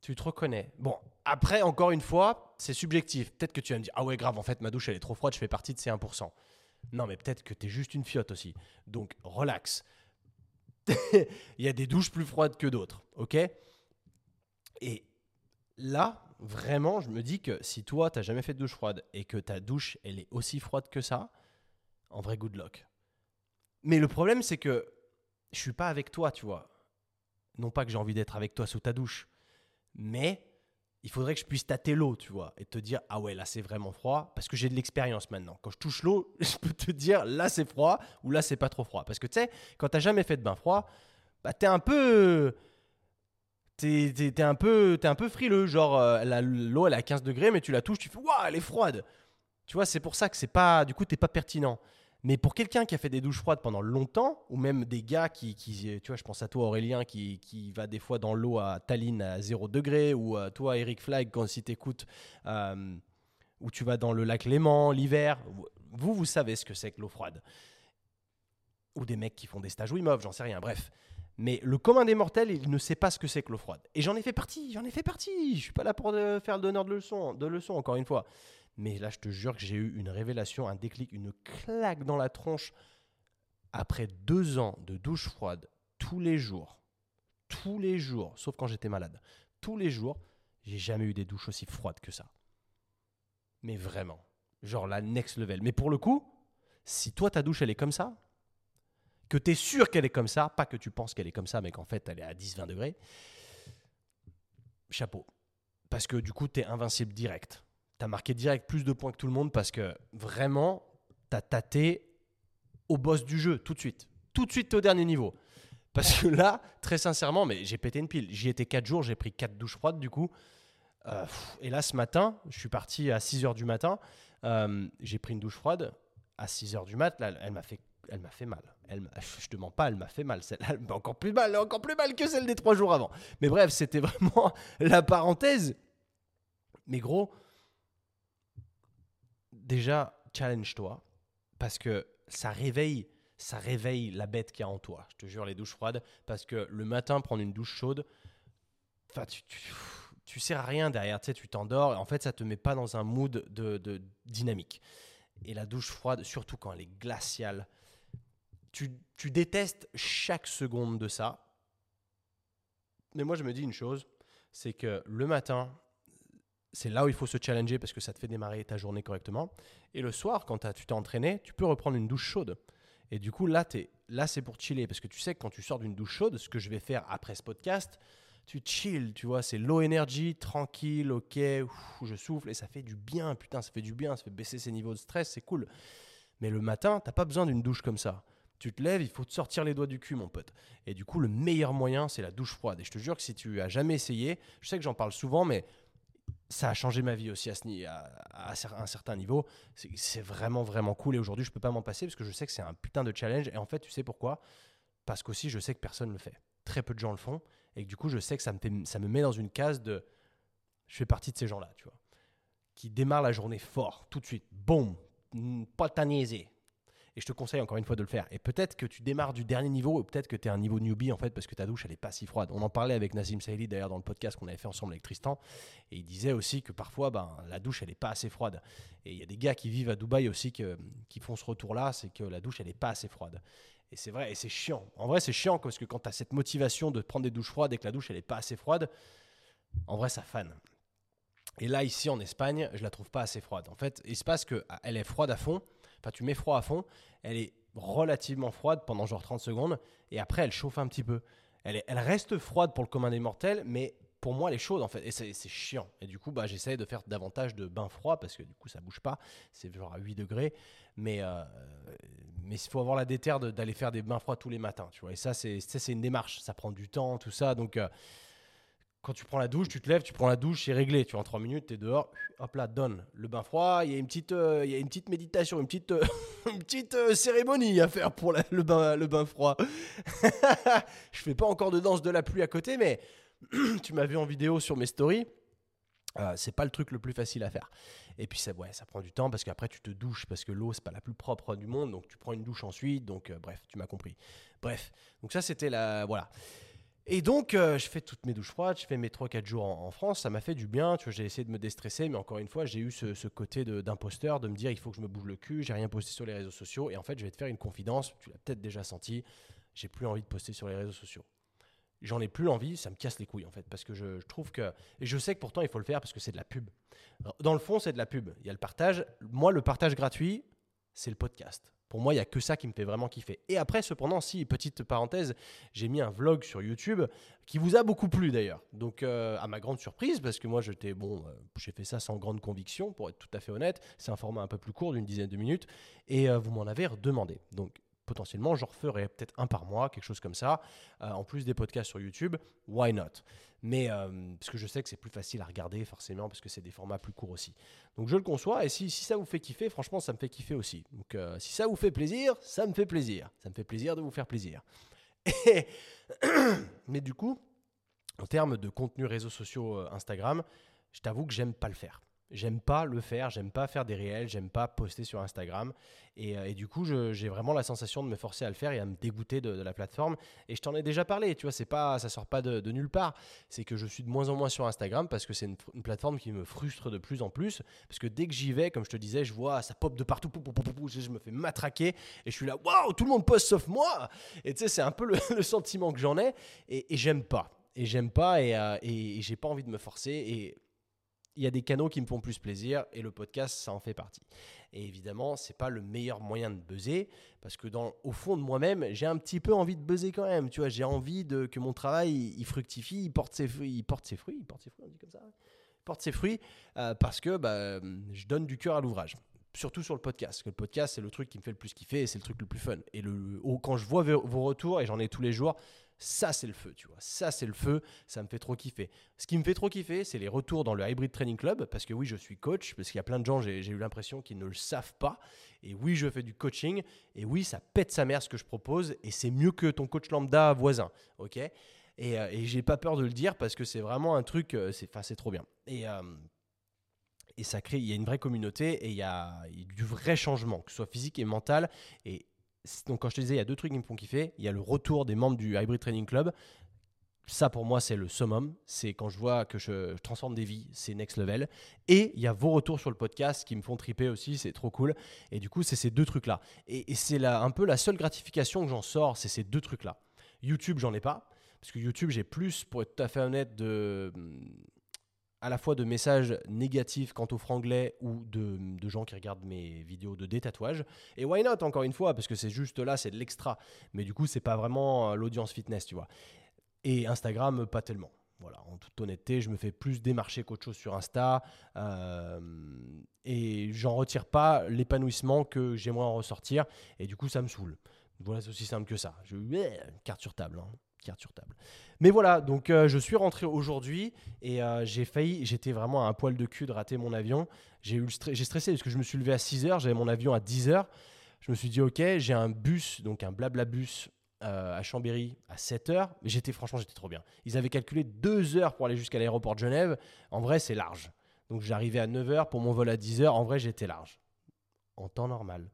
tu te reconnais, bon, après, encore une fois, c'est subjectif. Peut-être que tu vas me dire, ah ouais, grave, en fait, ma douche, elle est trop froide, je fais partie de ces 1%. Non, mais peut-être que tu es juste une fiotte aussi. Donc, relax. [LAUGHS] il y a des douches plus froides que d'autres, ok? Et là, vraiment, je me dis que si toi, tu n'as jamais fait de douche froide et que ta douche, elle est aussi froide que ça, en vrai, good luck. Mais le problème, c'est que je suis pas avec toi, tu vois. Non pas que j'ai envie d'être avec toi sous ta douche, mais il faudrait que je puisse tâter l'eau, tu vois, et te dire ah ouais là c'est vraiment froid parce que j'ai de l'expérience maintenant. Quand je touche l'eau, [LAUGHS] je peux te dire là c'est froid ou là c'est pas trop froid parce que tu sais quand t'as jamais fait de bain froid, bah t'es un peu t'es, un peu un peu frileux, genre euh, l'eau elle est à 15 degrés mais tu la touches, tu fais waouh elle est froide. Tu vois c'est pour ça que c'est pas du coup t'es pas pertinent. Mais pour quelqu'un qui a fait des douches froides pendant longtemps, ou même des gars qui, tu vois, je pense à toi Aurélien, qui, qui va des fois dans l'eau à Tallinn à 0 degré, ou à toi Eric Flag, quand si t'écoutes, euh, où tu vas dans le lac Léman l'hiver, vous, vous savez ce que c'est que l'eau froide. Ou des mecs qui font des stages Wim j'en sais rien, bref. Mais le commun des mortels, il ne sait pas ce que c'est que l'eau froide. Et j'en ai fait partie, j'en ai fait partie. Je suis pas là pour faire le donneur de leçons, de leçons, encore une fois. Mais là, je te jure que j'ai eu une révélation, un déclic, une claque dans la tronche. Après deux ans de douche froide, tous les jours, tous les jours, sauf quand j'étais malade, tous les jours, j'ai jamais eu des douches aussi froides que ça. Mais vraiment, genre la next level. Mais pour le coup, si toi ta douche elle est comme ça, que tu es sûr qu'elle est comme ça, pas que tu penses qu'elle est comme ça, mais qu'en fait elle est à 10-20 degrés, chapeau. Parce que du coup, tu es invincible direct tu as marqué direct plus de points que tout le monde parce que vraiment, tu as tâté au boss du jeu tout de suite. Tout de suite au dernier niveau. Parce que là, très sincèrement, mais j'ai pété une pile. J'y étais 4 jours, j'ai pris 4 douches froides du coup. Euh, et là, ce matin, je suis parti à 6 h du matin. Euh, j'ai pris une douche froide à 6 h du mat. Là, elle m'a fait, elle m'a fait mal. Elle, je te mens pas, elle m'a fait mal. Celle elle m'a encore plus mal, encore plus mal que celle des 3 jours avant. Mais bref, c'était [LAUGHS] vraiment la parenthèse. Mais gros, déjà, challenge-toi parce que ça réveille, ça réveille la bête qui a en toi. Je te jure, les douches froides, parce que le matin, prendre une douche chaude, enfin, tu, tu, sers à rien derrière. Tu tu t'endors. En fait, ça te met pas dans un mood de, dynamique. Et la douche froide, surtout quand elle est glaciale, tu, tu détestes chaque seconde de ça. Mais moi, je me dis une chose, c'est que le matin, c'est là où il faut se challenger parce que ça te fait démarrer ta journée correctement. Et le soir, quand tu t'es entraîné, tu peux reprendre une douche chaude. Et du coup, là, là c'est pour chiller. Parce que tu sais que quand tu sors d'une douche chaude, ce que je vais faire après ce podcast, tu chill, tu vois, c'est low energy, tranquille, ok, je souffle et ça fait du bien, putain, ça fait du bien, ça fait baisser ses niveaux de stress, c'est cool. Mais le matin, t'as pas besoin d'une douche comme ça. Tu te lèves, il faut te sortir les doigts du cul, mon pote. Et du coup, le meilleur moyen, c'est la douche froide. Et je te jure que si tu as jamais essayé, je sais que j'en parle souvent, mais ça a changé ma vie aussi à, un certain niveau. C'est vraiment, vraiment cool. Et aujourd'hui, je peux pas m'en passer parce que je sais que c'est un putain de challenge. Et en fait, tu sais pourquoi? Parce qu'aussi, je sais que personne ne le fait. Très peu de gens le font. Et du coup, je sais que ça me, ça me met dans une case de. Je fais partie de ces gens-là, tu vois. Qui démarrent la journée fort, tout de suite. Boum Pas de et je te conseille encore une fois de le faire. Et peut-être que tu démarres du dernier niveau, ou peut-être que tu es un niveau newbie en fait, parce que ta douche elle est pas si froide. On en parlait avec Nazim Saïli d'ailleurs dans le podcast qu'on avait fait ensemble avec Tristan. Et il disait aussi que parfois ben, la douche elle est pas assez froide. Et il y a des gars qui vivent à Dubaï aussi qui font ce retour là, c'est que la douche elle est pas assez froide. Et c'est vrai, et c'est chiant. En vrai, c'est chiant parce que quand tu as cette motivation de prendre des douches froides et que la douche elle est pas assez froide, en vrai ça fane. Et là, ici en Espagne, je la trouve pas assez froide. En fait, il se passe qu'elle est froide à fond Enfin, tu mets froid à fond, elle est relativement froide pendant genre 30 secondes, et après elle chauffe un petit peu. Elle, elle reste froide pour le commun des mortels, mais pour moi, elle est chaude en fait. Et c'est chiant. Et du coup, bah, j'essaie de faire davantage de bains froids parce que du coup, ça bouge pas. C'est genre à 8 degrés. Mais euh, mais il faut avoir la déterre d'aller faire des bains froids tous les matins. Tu vois. Et ça, c'est ça, c'est une démarche. Ça prend du temps, tout ça. Donc. euh, quand tu prends la douche, tu te lèves, tu prends la douche, c'est réglé. Tu vois, en 3 minutes, tu es dehors, hop là, donne. Le bain froid, il y a une petite, euh, il y a une petite méditation, une petite, euh, [LAUGHS] une petite euh, cérémonie à faire pour la- le, bain, le bain froid. [LAUGHS] je fais pas encore de danse de la pluie à côté, mais [CLEARS THROAT] tu m'as vu en vidéo sur mes stories. Euh, c'est pas le truc le plus facile à faire. Et puis ça, ouais, ça prend du temps parce qu'après tu te douches parce que l'eau c'est pas la plus propre du monde, donc tu prends une douche ensuite. Donc bref, tu m'as compris. Bref, donc ça c'était la voilà. Et donc euh, je fais toutes mes douches froides, je fais mes 3-4 jours en, France, ça m'a fait du bien. J'ai essayé de me déstresser, mais encore une fois j'ai eu ce, côté d'imposteur de me dire il faut que je me bouge le cul. J'ai rien posté sur les réseaux sociaux et en fait je vais te faire une confidence. Tu l'as peut-être déjà senti. J'ai plus envie de poster sur les réseaux sociaux j'en ai plus l'envie, ça me casse les couilles en fait, parce que je, je trouve que, et je sais que pourtant il faut le faire parce que c'est de la pub. Dans le fond, c'est de la pub. Il y a le partage. Moi, le partage gratuit, c'est le podcast. Pour moi, il y a que ça qui me fait vraiment kiffer. Et après, cependant, si petite parenthèse, j'ai mis un vlog sur YouTube qui vous a beaucoup plu d'ailleurs. Donc, euh, à ma grande surprise, parce que moi, j'étais bon, euh, j'ai fait ça sans grande conviction, pour être tout à fait honnête. C'est un format un peu plus court, d'une dizaine de minutes, et euh, vous m'en avez redemandé. Donc, potentiellement, j'en referai peut-être un par mois, quelque chose comme ça. Euh, en plus des podcasts sur YouTube, why not? Mais euh, parce que je sais que c'est plus facile à regarder forcément parce que c'est des formats plus courts aussi. Donc je le conçois et si, si ça vous fait kiffer, franchement ça me fait kiffer aussi. Donc euh, si ça vous fait plaisir, ça me fait plaisir. Ça me fait plaisir de vous faire plaisir. [COUGHS] Mais du coup, en termes de contenu réseaux sociaux Instagram, je t'avoue que j'aime pas le faire. J'aime pas le faire, j'aime pas faire des réels, j'aime pas poster sur Instagram. Et, euh, du coup, j'ai vraiment la sensation de me forcer à le faire et à me dégoûter de, la plateforme. Et je t'en ai déjà parlé, tu vois, c'est pas, ça sort pas de, nulle part. C'est que je suis de moins en moins sur Instagram parce que c'est une, plateforme qui me frustre de plus en plus. Parce que dès que j'y vais, comme je te disais, je vois ça pop de partout, pou, je me fais matraquer et je suis là, waouh, tout le monde poste sauf moi. Et tu sais, c'est un peu le, [LAUGHS] sentiment que j'en ai et, j'aime pas. Et j'aime pas et, euh, et, et j'ai pas envie de me forcer. Et il y a des canaux qui me font plus plaisir et le podcast, ça en fait partie. Et évidemment, c'est pas le meilleur moyen de buzzer parce que dans, au fond de moi-même, j'ai un petit peu envie de buzzer quand même. Tu vois, j'ai envie de, que mon travail il, fructifie, il porte ses fruits, il porte ses fruits, il porte ses fruits, on dit comme ça. porte ses fruits euh, parce que bah, je donne du cœur à l'ouvrage. Surtout sur le podcast. Que le podcast, c'est le truc qui me fait le plus kiffer et c'est le truc le plus fun. Et le, quand je vois vos retours, et j'en ai tous les jours, ça c'est le feu, tu vois. Ça c'est le feu, ça me fait trop kiffer. Ce qui me fait trop kiffer, c'est les retours dans le Hybrid Training Club, parce que oui, je suis coach, parce qu'il y a plein de gens, j'ai eu l'impression qu'ils ne le savent pas. Et oui, je fais du coaching, et oui, ça pète sa mère ce que je propose, et c'est mieux que ton coach lambda voisin, ok? Et, euh, et j'ai pas peur de le dire, parce que c'est vraiment un truc, euh, c'est trop bien. Et, euh, et ça crée, il y a une vraie communauté, et il y a, du vrai changement, que ce soit physique et mental, et donc quand je te disais, il y a deux trucs qui me font kiffer. Il y a le retour des membres du Hybrid Training Club. Ça, pour moi, c'est le summum. C'est quand je vois que je, transforme des vies, c'est next level. Et il y a vos retours sur le podcast qui me font triper aussi, c'est trop cool. Et du coup, c'est ces deux trucs-là. Et, et c'est un peu la seule gratification que j'en sors, c'est ces deux trucs-là. YouTube, j'en ai pas. Parce que YouTube, j'ai plus, pour être tout à fait honnête, de, à la fois de messages négatifs quant au franglais ou de, gens qui regardent mes vidéos de détatouage. Et why not, encore une fois, parce que c'est juste là, c'est de l'extra. Mais du coup, c'est pas vraiment euh, l'audience fitness, tu vois. Et Instagram, euh, pas tellement. Voilà, en toute honnêteté, je me fais plus démarcher qu'autre chose sur Insta. euh, et j'en retire pas l'épanouissement que j'aimerais en ressortir. Et du coup, ça me saoule. Voilà, c'est aussi simple que ça. Je, ouais, carte sur table. hein, carte sur table. Mais voilà, donc euh, je suis rentré aujourd'hui et euh, j'ai failli, j'étais vraiment à un poil de cul de rater mon avion. J'ai stressé parce que je me suis levé à 6 heures, j'avais mon avion à 10 heures. Je me suis dit, ok, j'ai un bus, donc un blabla bus euh, à Chambéry à 7 heures. Mais j'étais, franchement, j'étais trop bien. Ils avaient calculé 2 heures pour aller jusqu'à l'aéroport de Genève. En vrai, c'est large. Donc j'arrivais à 9 heures pour mon vol à 10 heures. En vrai, j'étais large. En temps normal.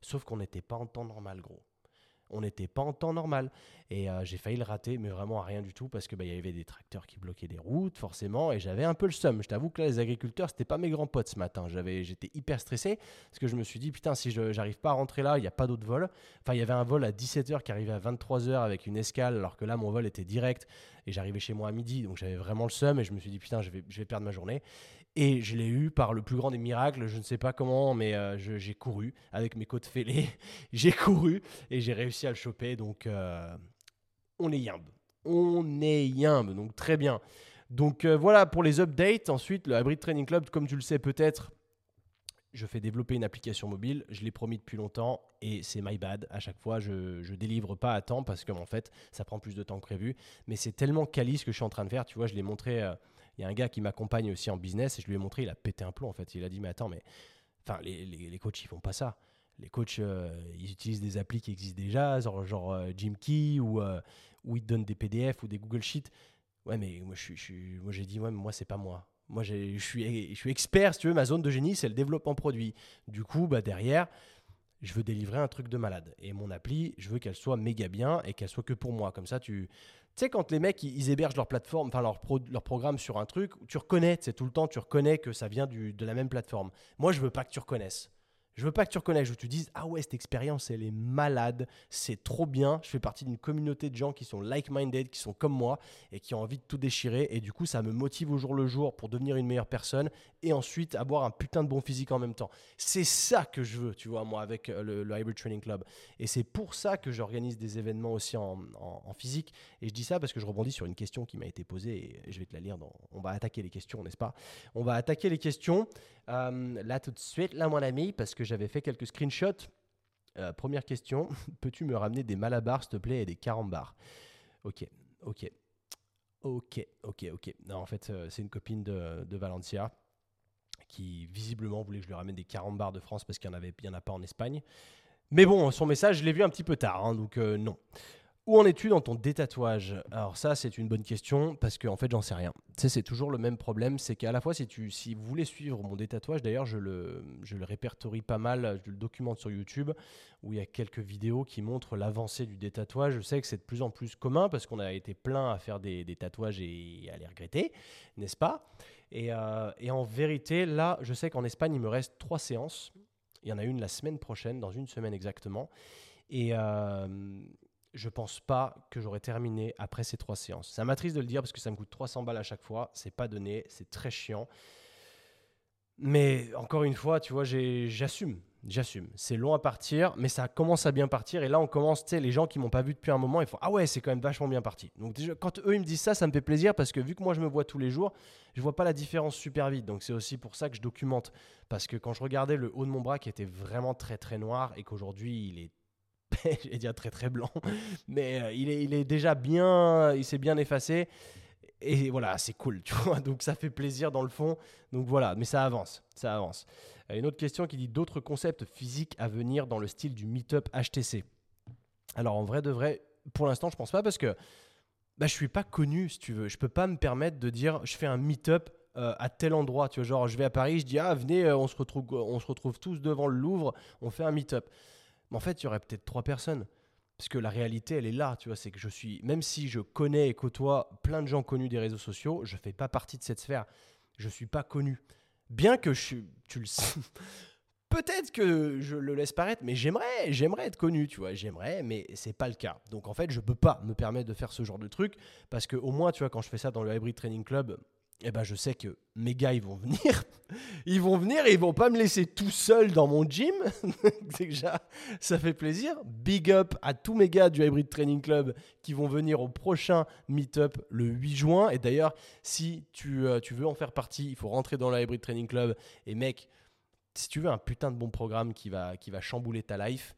Sauf qu'on n'était pas en temps normal, gros. On n'était pas en temps normal. Et euh, j'ai failli le rater, mais vraiment à rien du tout, parce qu'il y avait des tracteurs qui bloquaient des routes, forcément, et j'avais un peu le seum. Je t'avoue que là, les agriculteurs, c'était pas mes grands potes ce matin. J'avais, j'étais hyper stressé, parce que je me suis dit, putain, si je j'arrive pas à rentrer là, il n'y a pas d'autre vol. Enfin, il y avait un vol à 17h qui arrivait à 23h avec une escale, alors que là, mon vol était direct, et j'arrivais chez moi à midi, donc j'avais vraiment le seum, et je me suis dit, putain, je vais, je vais perdre ma journée. Et je l'ai eu par le plus grand des miracles, je ne sais pas comment, mais euh, j'ai couru avec mes côtes fêlées. [LAUGHS] j'ai couru et j'ai réussi à le choper. Donc, euh, on est yimbe. On est yimbe, donc très bien. Donc euh, voilà pour les updates. Ensuite, le Hybrid Training Club, comme tu le sais peut-être, je fais développer une application mobile. Je l'ai promis depuis longtemps et c'est my bad. À chaque fois, je ne délivre pas à temps parce que en fait, ça prend plus de temps que prévu. Mais c'est tellement quali ce que je suis en train de faire. Tu vois, je l'ai montré. Euh, il y a un gars qui m'accompagne aussi en business et je lui ai montré. Il a pété un plomb en fait. Il a dit mais attends, mais enfin les, les, coachs ils font pas ça. Les coachs euh, ils utilisent des applis qui existent déjà, genre, genre euh, Key ou où ils donnent des PDF ou des Google Sheets. Ouais, mais moi, je, je, moi j'ai dit, ouais, mais moi, c'est pas moi. Moi, je suis, je suis expert, si tu veux, ma zone de génie, c'est le développement produit. Du coup, bah, derrière, je veux délivrer un truc de malade. Et mon appli, je veux qu'elle soit méga bien et qu'elle soit que pour moi. Comme ça, tu tu sais, quand les mecs, ils, hébergent leur plateforme, enfin leur, leur programme sur un truc, tu reconnais, c'est tout le temps, tu reconnais que ça vient du, de la même plateforme. Moi, je veux pas que tu reconnaisses. Je veux pas que tu reconnaisses, que tu dises Ah ouais, cette expérience, elle est malade, c'est trop bien. Je fais partie d'une communauté de gens qui sont like-minded, qui sont comme moi et qui ont envie de tout déchirer. Et du coup, ça me motive au jour le jour pour devenir une meilleure personne et ensuite avoir un putain de bon physique en même temps. C'est ça que je veux, tu vois, moi, avec euh, le, Hybrid Training Club. Et c'est pour ça que j'organise des événements aussi en, physique. Et je dis ça parce que je rebondis sur une question qui m'a été posée et je vais te la lire. On va attaquer les questions, n'est-ce pas? On va attaquer les questions. Euh, là, tout de suite, là, mon ami, parce que j'avais fait quelques screenshots. Euh, première question, [LAUGHS] peux-tu me ramener des malabars, s'il te plaît, et des carambars? Ok, ok. Ok, ok, ok. Non, en fait, euh, c'est une copine de, Valencia qui visiblement voulait que je lui ramène des carambars de France parce qu'il n'y en, en a pas en Espagne. Mais bon, son message, je l'ai vu un petit peu tard, hein, donc non. Où en es-tu dans ton détatouage? Alors ça, c'est une bonne question parce qu'en en fait, j'en sais rien. Tu sais, c'est toujours le même problème, c'est qu'à la fois, si, tu, si vous voulez suivre mon détatouage, d'ailleurs, je le, je le répertorie pas mal, je le documente sur YouTube, où il y a quelques vidéos qui montrent l'avancée du détatouage. Je sais que c'est de plus en plus commun parce qu'on a été plein à faire des, tatouages et à les regretter, n'est-ce pas? Et, euh, et en vérité, là, je sais qu'en Espagne, il me reste trois séances. Il y en a une la semaine prochaine, dans une semaine exactement. Et... Euh, je pense pas que j'aurais terminé après ces trois séances. Ça m'attriste de le dire parce que ça me coûte 300 balles à chaque fois. C'est pas donné, c'est très chiant. Mais encore une fois, tu vois, j'assume. J'assume. C'est long à partir, mais ça commence à bien partir. Et là, on commence, tu les gens qui m'ont pas vu depuis un moment, ils font Ah ouais, c'est quand même vachement bien parti. Donc, quand eux, ils me disent ça, ça me fait plaisir parce que vu que moi, je me vois tous les jours, je vois pas la différence super vite. Donc, c'est aussi pour ça que je documente. Parce que quand je regardais le haut de mon bras qui était vraiment très très noir et qu'aujourd'hui, il est [LAUGHS] j'ai dire très très blanc, mais euh, il, est, il est déjà bien, il s'est bien effacé. Et voilà, c'est cool, [LAUGHS] tu vois. Donc ça fait plaisir dans le fond. Donc voilà, mais ça avance, ça avance. Euh, une autre question qui dit d'autres concepts physiques à venir dans le style du meetup HTC. Alors en vrai de vrai, pour l'instant, je pense pas parce que bah, je suis pas connu, si tu veux. Je peux pas me permettre de dire je fais un meetup euh, à tel endroit. Tu vois, genre je vais à Paris, je dis ah venez, on se retrouve, on se retrouve tous devant le Louvre, on fait un meetup. Mais en fait, il y aurait peut-être trois personnes. Parce que la réalité, elle est là, tu vois, c'est que je suis, même si je connais et côtoie plein de gens connus des réseaux sociaux, je ne fais pas partie de cette sphère. Je ne suis pas connu. Bien que je, tu le sais, [LAUGHS] peut-être que je le laisse paraître, mais j'aimerais, j'aimerais être connu, tu vois, j'aimerais, mais c'est pas le cas. Donc en fait, je peux pas me permettre de faire ce genre de truc parce que au moins, tu vois, quand je fais ça dans le Hybrid Training Club, eh ben, je sais que mes gars, ils vont venir. [LAUGHS] Ils vont venir et ils vont pas me laisser tout seul dans mon gym. [LAUGHS] Déjà, ça fait plaisir. Big up à tous mes gars du Hybrid Training Club qui vont venir au prochain meetup le 8 juin. Et d'ailleurs, si tu, euh, tu veux en faire partie, il faut rentrer dans le Hybrid Training Club. Et mec, si tu veux un putain de bon programme qui va, qui va chambouler ta life,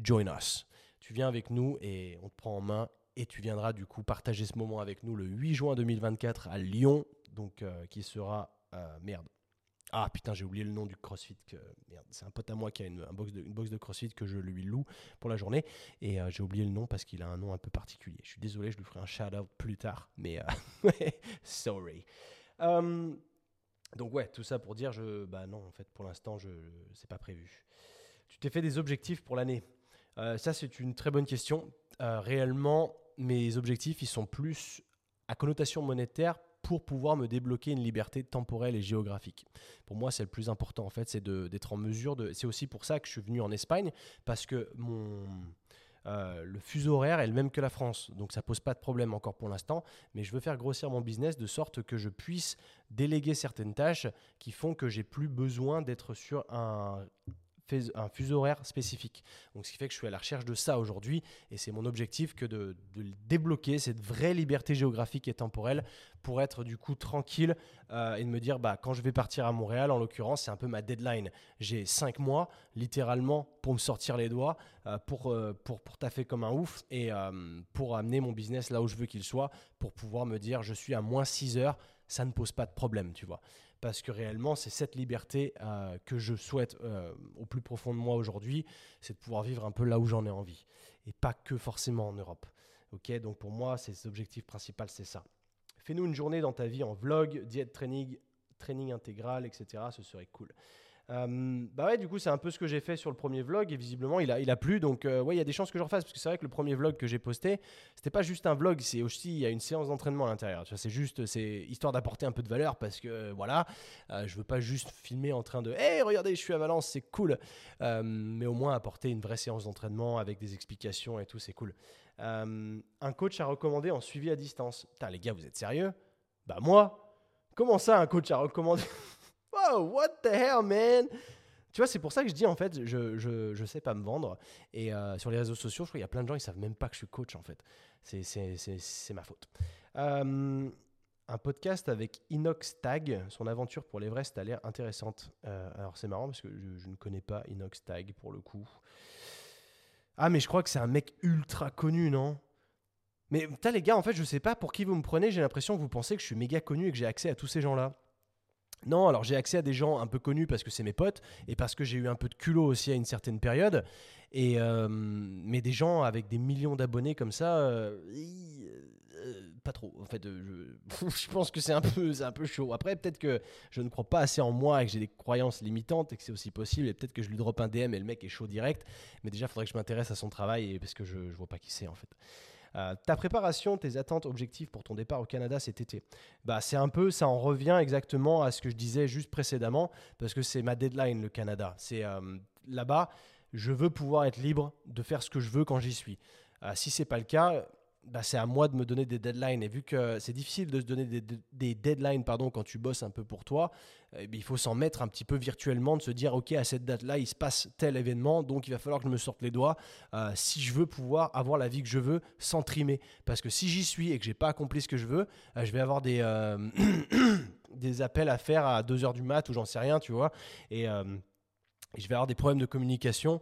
join us. Tu viens avec nous et on te prend en main et tu viendras du coup partager ce moment avec nous le 8 juin 2024 à Lyon, donc euh, qui sera euh, merde. Ah putain, j'ai oublié le nom du CrossFit. C'est un pote à moi qui a une, une box de CrossFit que je lui loue pour la journée. Et euh, j'ai oublié le nom parce qu'il a un nom un peu particulier. Je suis désolé, je lui ferai un shout-out plus tard. Mais [LAUGHS] sorry. donc ouais, tout ça pour dire, je, bah non, en fait, pour l'instant, je, c'est pas prévu. Tu t'es fait des objectifs pour l'année? Ça, c'est une très bonne question. réellement, mes objectifs, ils sont plus à connotation monétaire pour pouvoir me débloquer une liberté temporelle et géographique. Pour moi, c'est le plus important en fait, c'est d'être en mesure de. C'est aussi pour ça que je suis venu en Espagne parce que mon euh, le fuseau horaire est le même que la France, donc ça pose pas de problème encore pour l'instant. Mais je veux faire grossir mon business de sorte que je puisse déléguer certaines tâches qui font que j'ai plus besoin d'être sur un un fuseau horaire spécifique. Donc, ce qui fait que je suis à la recherche de ça aujourd'hui. Et c'est mon objectif que de, débloquer cette vraie liberté géographique et temporelle pour être du coup tranquille euh, et de me dire, bah, quand je vais partir à Montréal, en l'occurrence, c'est un peu ma deadline. J'ai cinq mois, littéralement, pour me sortir les doigts, euh, pour, euh, pour, pour taffer comme un ouf et pour amener mon business là où je veux qu'il soit, pour pouvoir me dire, je suis à moins 6 heures, ça ne pose pas de problème, tu vois parce que réellement, c'est cette liberté euh, que je souhaite euh, au plus profond de moi aujourd'hui, c'est de pouvoir vivre un peu là où j'en ai envie, et pas que forcément en Europe. Ok, donc pour moi, c'est l'objectif principal, c'est ça. Fais-nous une journée dans ta vie en vlog, diète training, training intégral, etc. Ce serait cool. Euh, bah ouais, du coup, c'est un peu ce que j'ai fait sur le premier vlog et visiblement, il a, il a plu. Donc, euh, ouais, il y a des chances que je refasse parce que c'est vrai que le premier vlog que j'ai posté, c'était pas juste un vlog, c'est aussi, il y a une séance d'entraînement à l'intérieur. C'est juste, c'est histoire d'apporter un peu de valeur parce que, euh, voilà, je veux pas juste filmer en train de, hé, regardez, je suis à Valence, c'est cool. mais au moins apporter une vraie séance d'entraînement avec des explications et tout, c'est cool. un coach a recommandé en suivi à distance. Putain, les gars, vous êtes sérieux? Bah, moi, comment ça, un coach a recommandé? What the hell, man? Tu vois, c'est pour ça que je dis en fait, je, je, je sais pas me vendre. Et euh, sur les réseaux sociaux, je crois qu'il y a plein de gens qui savent même pas que je suis coach en fait. C'est ma faute. Euh, un podcast avec Inox Tag, son aventure pour l'Everest a l'air intéressante. Euh, alors c'est marrant parce que je, je, ne connais pas Inox Tag pour le coup. Ah, mais je crois que c'est un mec ultra connu, non? Mais putain, les gars, en fait, je sais pas pour qui vous me prenez. J'ai l'impression que vous pensez que je suis méga connu et que j'ai accès à tous ces gens-là. Non, alors j'ai accès à des gens un peu connus parce que c'est mes potes et parce que j'ai eu un peu de culot aussi à une certaine période. Et euh, mais des gens avec des millions d'abonnés comme ça, euh, euh, pas trop. En fait, [LAUGHS] je, pense que c'est un peu, un peu chaud. Après, peut-être que je ne crois pas assez en moi et que j'ai des croyances limitantes et que c'est aussi possible. Et peut-être que je lui drop un DM et le mec est chaud direct. Mais déjà, il faudrait que je m'intéresse à son travail parce que je, ne vois pas qui c'est en fait. Euh, ta préparation, tes attentes objectives pour ton départ au Canada cet été, bah, c'est un peu, ça en revient exactement à ce que je disais juste précédemment, parce que c'est ma deadline, le Canada. C'est euh, là-bas, je veux pouvoir être libre de faire ce que je veux quand j'y suis. Euh, si c'est pas le cas, bah, c'est à moi de me donner des deadlines. Et vu que c'est difficile de se donner des, deadlines pardon, quand tu bosses un peu pour toi, eh il faut s'en mettre un petit peu virtuellement, de se dire, OK, à cette date-là, il se passe tel événement, donc il va falloir que je me sorte les doigts euh, si je veux pouvoir avoir la vie que je veux sans trimer. Parce que si j'y suis et que j'ai pas accompli ce que je veux, euh, je vais avoir des, euh, [COUGHS] des appels à faire à 2h du mat ou j'en sais rien, tu vois. Et je vais avoir des problèmes de communication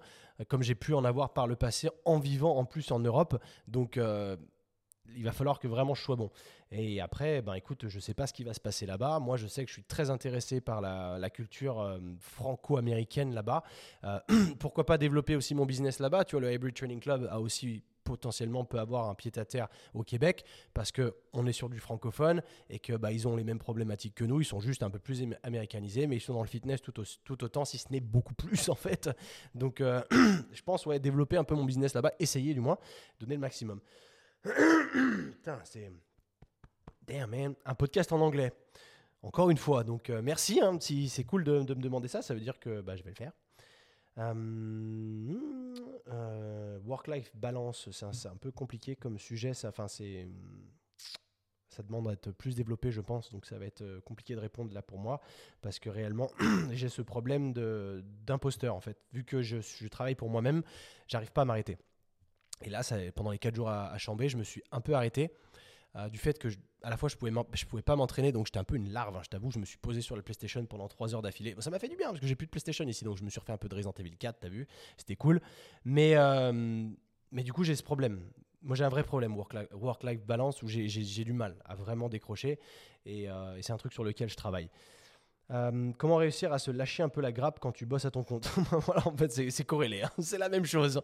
comme j'ai pu en avoir par le passé en vivant en plus en Europe. Donc il va falloir que vraiment je sois bon. Et après, ben écoute, je sais pas ce qui va se passer là-bas. Moi, je sais que je suis très intéressé par la, culture euh, franco-américaine là-bas. Euh, [CLEARS THROAT] pourquoi pas développer aussi mon business là-bas? Tu vois, le Hybrid Training Club a aussi potentiellement peut avoir un pied à terre au Québec parce que on est sur du francophone et que bah, ils ont les mêmes problématiques que nous. Ils sont juste un peu plus américanisés, mais ils sont dans le fitness tout, tout autant, si ce n'est beaucoup plus [LAUGHS] en fait. Donc, euh, [CLEARS THROAT] je pense ouais développer un peu mon business là-bas, essayer du moins, donner le maximum. [CLEARS THROAT] Putain, c'est. Damn, man. Un podcast en anglais. Encore une fois. Donc, euh, merci. Hein, si c'est cool de, me demander ça, ça veut dire que bah, je vais le faire. Euh, euh, work-life balance, c'est un, peu compliqué comme sujet. Ça, demande d'être plus développé, je pense, donc ça va être compliqué de répondre là pour moi, parce que réellement, [CLEARS THROAT] j'ai ce problème d'imposteur en fait. Vu que je, travaille pour moi-même, j'arrive pas à m'arrêter. Et là, pendant les 4 jours à, à, Chambé, je me suis un peu arrêté euh, du fait que à la fois je pouvais je pouvais pas m'entraîner donc j'étais un peu une larve hein, je t'avoue je me suis posé sur la PlayStation pendant 3 heures d'affilée. Ça m'a fait du bien parce que j'ai plus de PlayStation ici donc je me suis refait un peu de Resident Evil 4 t'as vu c'était cool. Mais euh, mais du coup j'ai ce problème. Moi j'ai un vrai problème work-life balance où j'ai du mal à vraiment décrocher euh, et c'est un truc sur lequel je travaille euh, comment réussir à se lâcher un peu la grappe quand tu bosses à ton compte [LAUGHS] Voilà, en fait, c'est corrélé. Hein. c'est la même chose.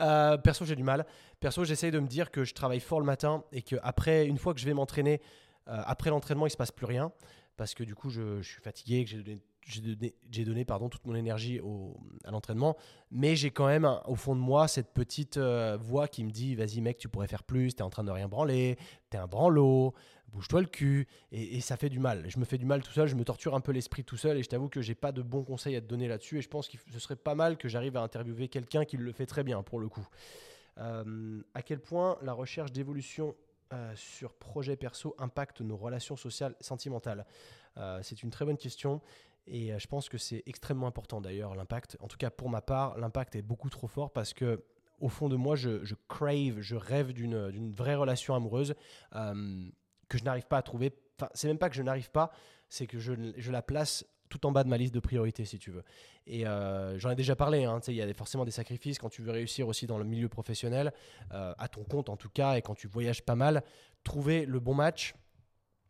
Euh, perso, j'ai du mal. Perso, j'essaye de me dire que je travaille fort le matin et que après, une fois que je vais m'entraîner, euh, après l'entraînement, il se passe plus rien parce que du coup, je, je suis fatigué, que j'ai donné j'ai donné, pardon, toute mon énergie au, à l'entraînement, mais j'ai quand même au fond de moi cette petite euh, voix qui me dit vas-y mec, tu pourrais faire plus, t'es en train de rien branler, t'es un branlot, bouge-toi le cul, et, ça fait du mal. Je me fais du mal tout seul, je me torture un peu l'esprit tout seul, et je t'avoue que j'ai pas de bons conseils à te donner là-dessus, et je pense que ce serait pas mal que j'arrive à interviewer quelqu'un qui le fait très bien pour le coup. Euh, à quel point la recherche d'évolution euh, sur projet perso impacte nos relations sociales sentimentales? C'est une très bonne question. Et je pense que c'est extrêmement important d'ailleurs, l'impact. En tout cas, pour ma part, l'impact est beaucoup trop fort parce que au fond de moi, je, crave, je rêve d'une vraie relation amoureuse que je n'arrive pas à trouver. Enfin, c'est même pas que je n'arrive pas, c'est que je, je, la place tout en bas de ma liste de priorités, si tu veux. Et euh, j'en ai déjà parlé, hein, il y a forcément des sacrifices quand tu veux réussir aussi dans le milieu professionnel, euh, à ton compte en tout cas, et quand tu voyages pas mal, trouver le bon match,